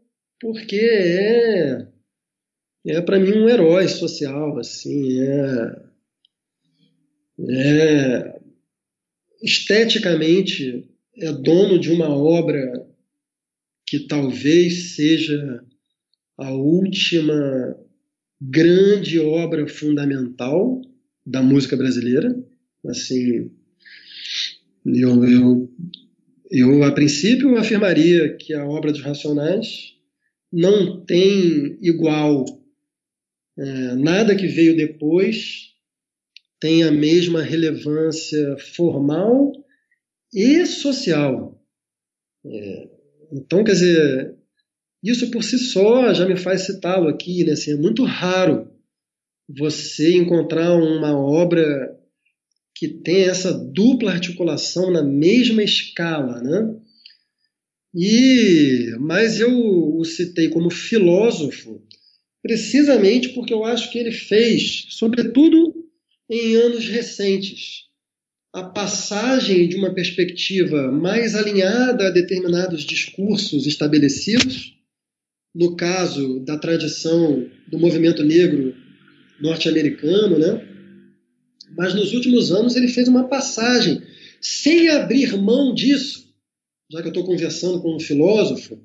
porque é, é para mim um herói social, assim, é, é esteticamente é dono de uma obra que talvez seja a última grande obra fundamental da música brasileira. Assim, eu, eu, eu a princípio afirmaria que a obra dos Racionais não tem igual é, nada que veio depois tem a mesma relevância formal e social. É, então, quer dizer, isso por si só já me faz citá-lo aqui, né? Assim, é muito raro você encontrar uma obra que tem essa dupla articulação na mesma escala, né? E, mas eu o citei como filósofo precisamente porque eu acho que ele fez, sobretudo em anos recentes, a passagem de uma perspectiva mais alinhada a determinados discursos estabelecidos, no caso da tradição do movimento negro norte-americano, né? Mas nos últimos anos ele fez uma passagem sem abrir mão disso, já que eu estou conversando com um filósofo,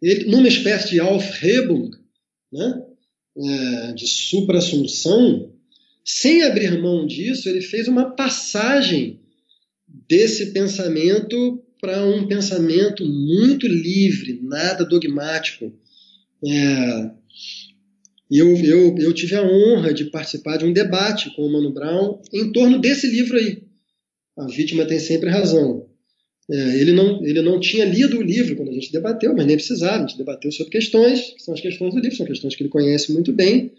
ele, numa espécie de Aufhebung, né? É, de supra-assunção, sem abrir mão disso, ele fez uma passagem desse pensamento para um pensamento muito livre, nada dogmático. É, eu, eu, eu tive a honra de participar de um debate com o Mano Brown em torno desse livro aí. A vítima tem sempre razão. É, ele, não, ele não tinha lido o livro quando a gente debateu, mas nem precisava. A gente debateu sobre questões, que são as questões do livro, são questões que ele conhece muito bem.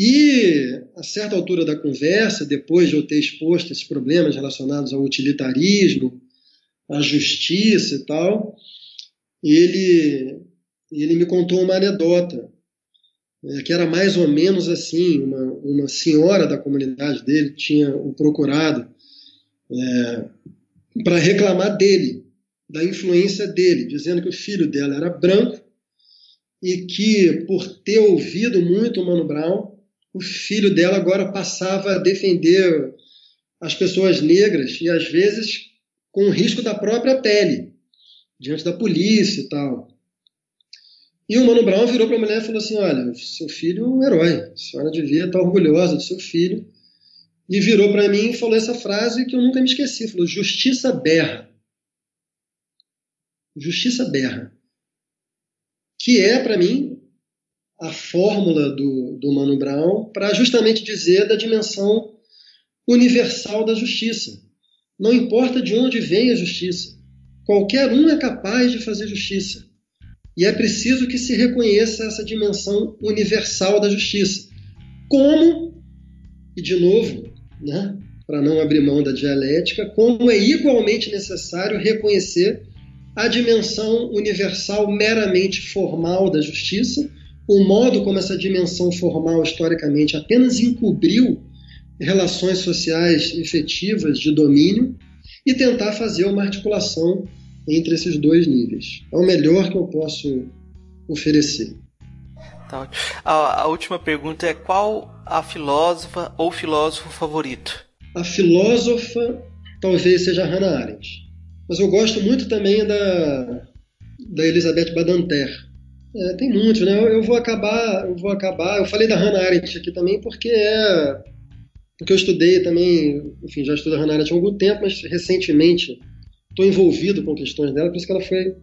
E, a certa altura da conversa, depois de eu ter exposto esses problemas relacionados ao utilitarismo, à justiça e tal, ele, ele me contou uma anedota, é, que era mais ou menos assim: uma, uma senhora da comunidade dele tinha o procurado é, para reclamar dele, da influência dele, dizendo que o filho dela era branco e que, por ter ouvido muito o Mano Brown, o filho dela agora passava a defender as pessoas negras e às vezes com o risco da própria pele, diante da polícia e tal. E o Mano Brown virou para a mulher e falou assim: Olha, seu filho é um herói, a senhora devia estar orgulhosa do seu filho. E virou para mim e falou essa frase que eu nunca me esqueci: falou, Justiça berra. Justiça berra. Que é, para mim, a fórmula do, do Mano Brown para justamente dizer da dimensão universal da justiça. Não importa de onde vem a justiça, qualquer um é capaz de fazer justiça. E é preciso que se reconheça essa dimensão universal da justiça. Como, e de novo, né, para não abrir mão da dialética, como é igualmente necessário reconhecer a dimensão universal meramente formal da justiça o modo como essa dimensão formal historicamente apenas encobriu relações sociais efetivas de domínio e tentar fazer uma articulação entre esses dois níveis. É o melhor que eu posso oferecer. Tá a, a última pergunta é qual a filósofa ou filósofo favorito? A filósofa talvez seja Hannah Arendt, mas eu gosto muito também da, da Elizabeth Badinter é, tem muitos, né? Eu, eu, vou acabar, eu vou acabar. Eu falei da Hannah Arendt aqui também porque é porque eu estudei também, enfim, já estudo a Hannah Arendt há algum tempo, mas recentemente estou envolvido com questões dela, por isso que ela foi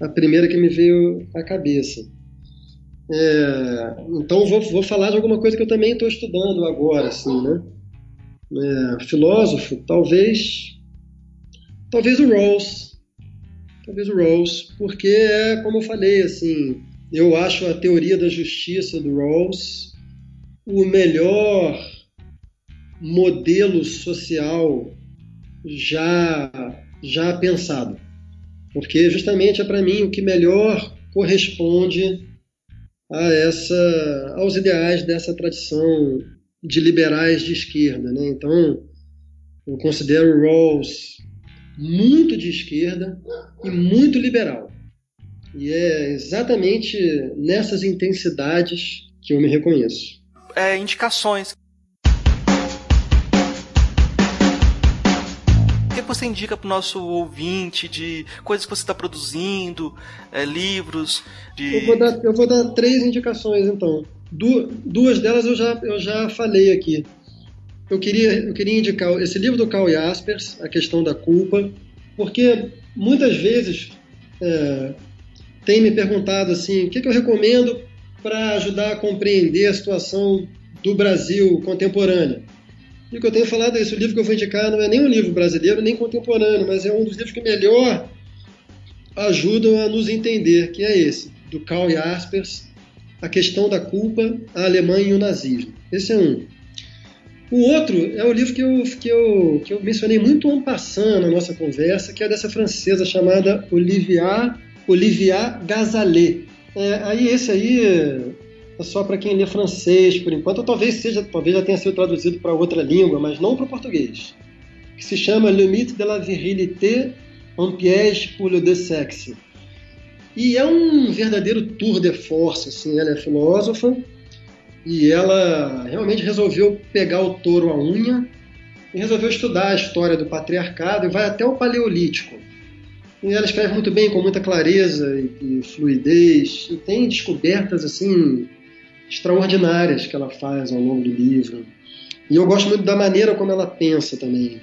a primeira que me veio à cabeça. É, então vou, vou falar de alguma coisa que eu também estou estudando agora, assim, né? É, filósofo, talvez, talvez o Rawls, talvez o Rawls, porque é como eu falei, assim, eu acho a teoria da justiça do Rawls o melhor modelo social já já pensado, porque justamente é para mim o que melhor corresponde a essa aos ideais dessa tradição de liberais de esquerda, né? Então eu considero Rawls muito de esquerda, e muito liberal. E é exatamente nessas intensidades que eu me reconheço. É, indicações. O que você indica para o nosso ouvinte de coisas que você está produzindo, é, livros? De... Eu, vou dar, eu vou dar três indicações então. Du duas delas eu já, eu já falei aqui. Eu queria, eu queria indicar esse livro do Carl Jaspers, A Questão da Culpa, porque muitas vezes é, tem me perguntado assim, o que, que eu recomendo para ajudar a compreender a situação do Brasil contemporâneo. E o que eu tenho falado é isso, o livro que eu vou indicar não é nem um livro brasileiro, nem contemporâneo, mas é um dos livros que melhor ajudam a nos entender, que é esse, do Karl Jaspers, A Questão da Culpa, a Alemanha e o Nazismo. Esse é um. O outro é o livro que eu, que eu, que eu mencionei muito ano passado na nossa conversa, que é dessa francesa chamada Olivia, Olivia Gazalet. É, aí esse aí é só para quem lê francês por enquanto, ou talvez seja, talvez já tenha sido traduzido para outra língua, mas não para o português. Que se chama Le mythe de la virilité, un piège pour le deux sexe. E é um verdadeiro tour de force, assim, ela é filósofa, e ela realmente resolveu pegar o touro à unha e resolveu estudar a história do patriarcado e vai até o Paleolítico. E ela escreve muito bem, com muita clareza e, e fluidez, e tem descobertas assim extraordinárias que ela faz ao longo do livro. E eu gosto muito da maneira como ela pensa também.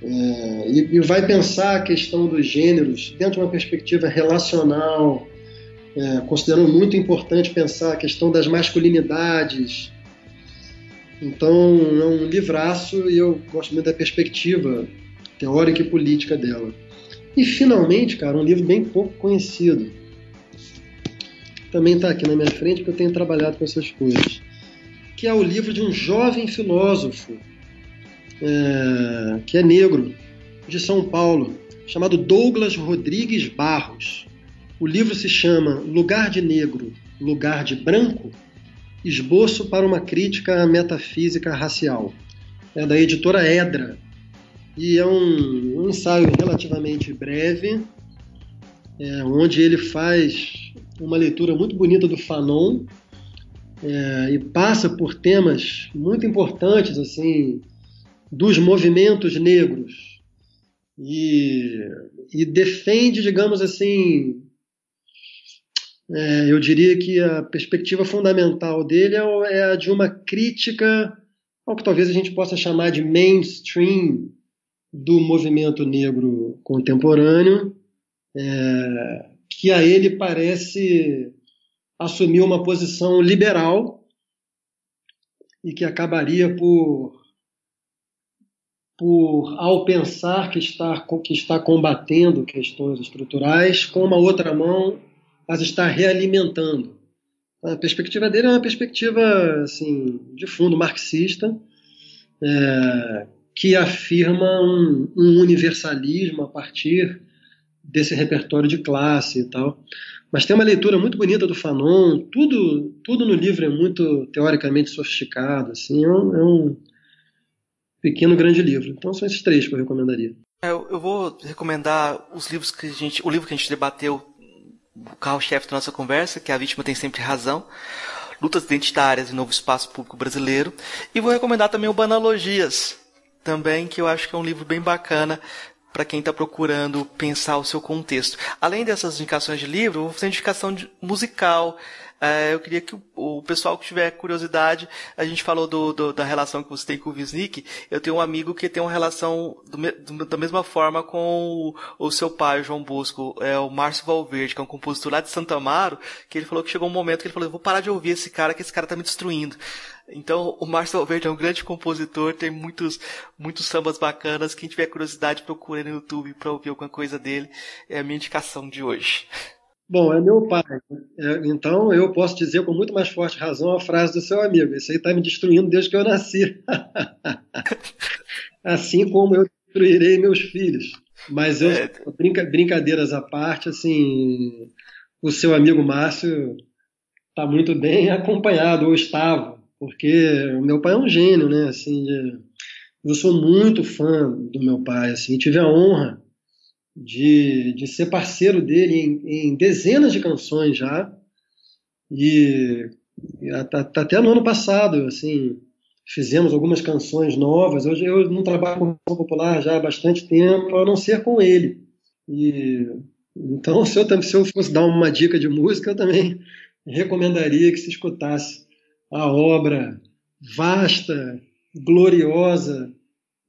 É, e, e, vai pensar a questão dos gêneros dentro de uma perspectiva relacional, é, muito importante pensar a questão das masculinidades. Então, é um livraço e eu gosto muito da perspectiva teórica e política dela. E, finalmente, cara, um livro bem pouco conhecido. Também está aqui na minha frente, porque eu tenho trabalhado com essas coisas. Que é o livro de um jovem filósofo, é, que é negro, de São Paulo, chamado Douglas Rodrigues Barros. O livro se chama Lugar de Negro, Lugar de Branco Esboço para uma Crítica à Metafísica Racial. É da editora Edra. E é um, um ensaio relativamente breve, é, onde ele faz uma leitura muito bonita do Fanon é, e passa por temas muito importantes assim dos movimentos negros e, e defende, digamos assim, é, eu diria que a perspectiva fundamental dele é, é a de uma crítica ao que talvez a gente possa chamar de mainstream do movimento negro contemporâneo, é, que a ele parece assumir uma posição liberal e que acabaria por, por ao pensar que está, que está combatendo questões estruturais, com uma outra mão as está realimentando. A perspectiva dele é uma perspectiva assim, de fundo marxista, é, que afirma um, um, universalismo a partir desse repertório de classe e tal. Mas tem uma leitura muito bonita do Fanon, tudo, tudo no livro é muito teoricamente sofisticado, assim, é um, é um pequeno grande livro. Então são esses três que eu recomendaria. É, eu, eu vou recomendar os livros que a gente, o livro que a gente debateu o carro-chefe da nossa conversa, que a vítima tem sempre razão, lutas identitárias e novo espaço público brasileiro, e vou recomendar também o Banalogias, também que eu acho que é um livro bem bacana para quem está procurando pensar o seu contexto. Além dessas indicações de livro, vou fazer indicação musical. É, eu queria que o, o, pessoal que tiver curiosidade, a gente falou do, do, da relação que você tem com o Wisnik. Eu tenho um amigo que tem uma relação do, da mesma forma com o, o, seu pai, o João Bosco, é o Márcio Valverde, que é um compositor lá de Santa Amaro, que ele falou que chegou um momento que ele falou, vou parar de ouvir esse cara, que esse cara tá me destruindo. Então, o Márcio Valverde é um grande compositor, tem muitos, muitos sambas bacanas. Quem tiver curiosidade, procure no YouTube para ouvir alguma coisa dele. É a minha indicação de hoje. [laughs] Bom, é meu pai. É, então eu posso dizer com muito mais forte razão a frase do seu amigo. Isso aí está me destruindo desde que eu nasci. [laughs] assim como eu destruirei meus filhos. Mas eu, é. brinca, brincadeiras à parte, assim, o seu amigo Márcio está muito bem acompanhado, ou estava, porque o meu pai é um gênio, né? Assim, eu sou muito fã do meu pai, assim, tive a honra de, de ser parceiro dele em, em dezenas de canções já. E, e até no ano passado, assim, fizemos algumas canções novas. Hoje eu não trabalho com canção popular já há bastante tempo, a não ser com ele. E, então, [laughs] se eu, se eu fosse dar uma dica de música, eu também [laughs] recomendaria que se escutasse a obra vasta, gloriosa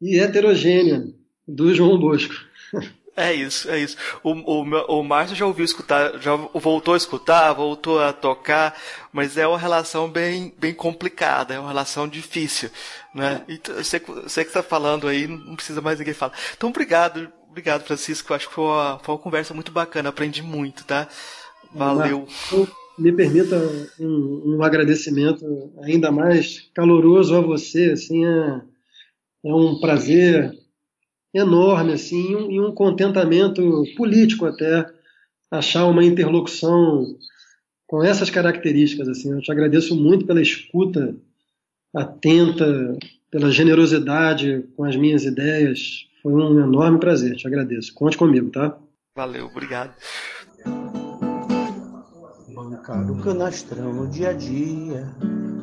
e heterogênea do João Bosco. [laughs] É isso, é isso. O, o, o Márcio já ouviu escutar, já voltou a escutar, voltou a tocar, mas é uma relação bem, bem complicada, é uma relação difícil, né? Então, você, você que está falando aí, não precisa mais ninguém falar. Então, obrigado, obrigado, Francisco. Acho que foi uma, foi uma conversa muito bacana, aprendi muito, tá? Valeu. Me permita um, um agradecimento ainda mais caloroso a você, assim, é, é um prazer enorme assim e um contentamento político até achar uma interlocução com essas características assim. Eu te agradeço muito pela escuta atenta, pela generosidade com as minhas ideias. Foi um enorme prazer. Te agradeço. Conte comigo, tá? Valeu, obrigado. Bancar o canastrão no dia a dia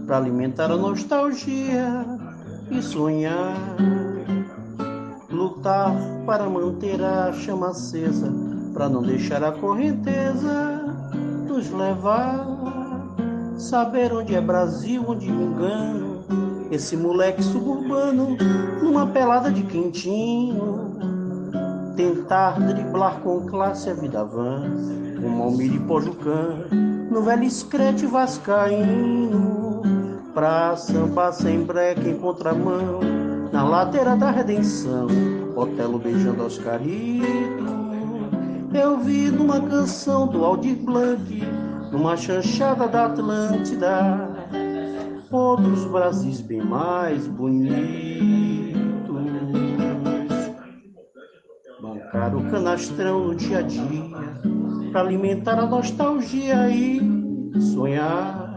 para alimentar a nostalgia e sonhar lutar para manter a chama acesa, para não deixar a correnteza nos levar. Saber onde é Brasil, onde me engano, esse moleque suburbano numa pelada de quentinho. Tentar driblar com classe a vida van, como Almir Pojucã, no velho escrete vascaíno, pra samba sem breque em contramão na ladeira da redenção, Otelo beijando Oscarito. Eu vi numa canção do Aldir Blanc, numa chanchada da Atlântida, outros Brasis bem mais bonitos. Bancar o canastrão no dia a dia, para alimentar a nostalgia e sonhar.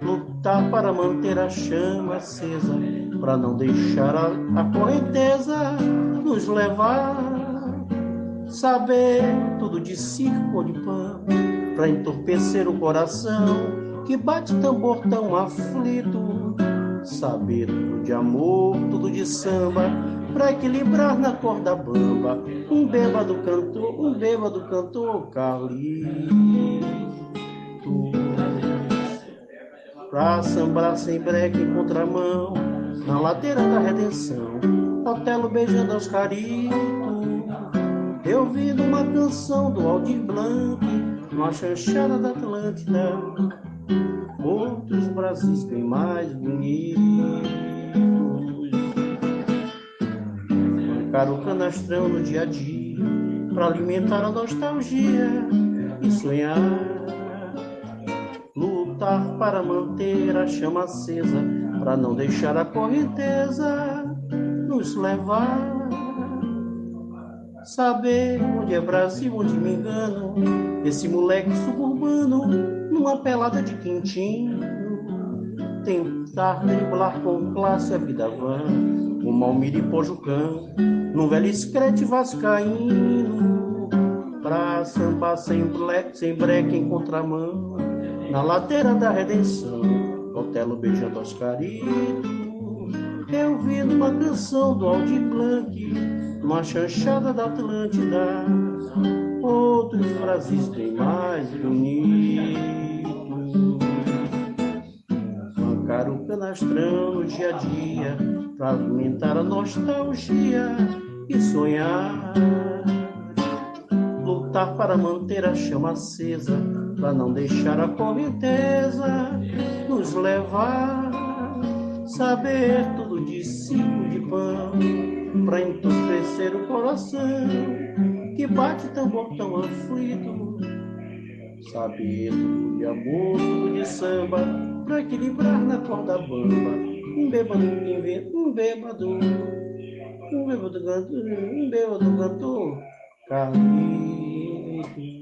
Lutar para manter a chama acesa para não deixar a, a correnteza nos levar. Saber tudo de circo ou de pão, para entorpecer o coração que bate tambor tão aflito. Saber tudo de amor, tudo de samba, para equilibrar na corda bamba. Um bêbado cantor, um bêbado cantor, Carlito pra sambar sem breque em contramão, na ladeira da redenção, Otelo beijando aos caritos. Eu vi numa canção do Aldir Blanc, numa chanchada da Atlântida, outros Brasis bem mais bonitos. Mancar o canastrão no dia a dia, pra alimentar a nostalgia e sonhar lutar para manter a chama acesa, para não deixar a correnteza nos levar. Saber onde é Brasil, onde me engano, esse moleque suburbano, numa pelada de quentinho, tentar driblar com classe a vida vã, o Malmir e Pojucão, num velho escrete vascaíno, pra sambar sem, black, sem breque em contramão na ladeira da redenção, Otelo beijando Oscarito. Eu vi numa canção do Aldir Blanc, numa chanchada da Atlântida, outros Brasis bem mais bonitos. Bancar o canastrão no dia a dia, pra alimentar a nostalgia e sonhar. Lutar para manter a chama acesa para não deixar a correnteza nos levar. Saber tudo de ciclo de pão, para entorpecer o coração que bate tambor tão aflito. Saber tudo de amor, tudo de samba, para equilibrar na corda bamba. Um bêbado inventa, um bêbado, um bêbado cantor, um bêbado cantor, Carlito.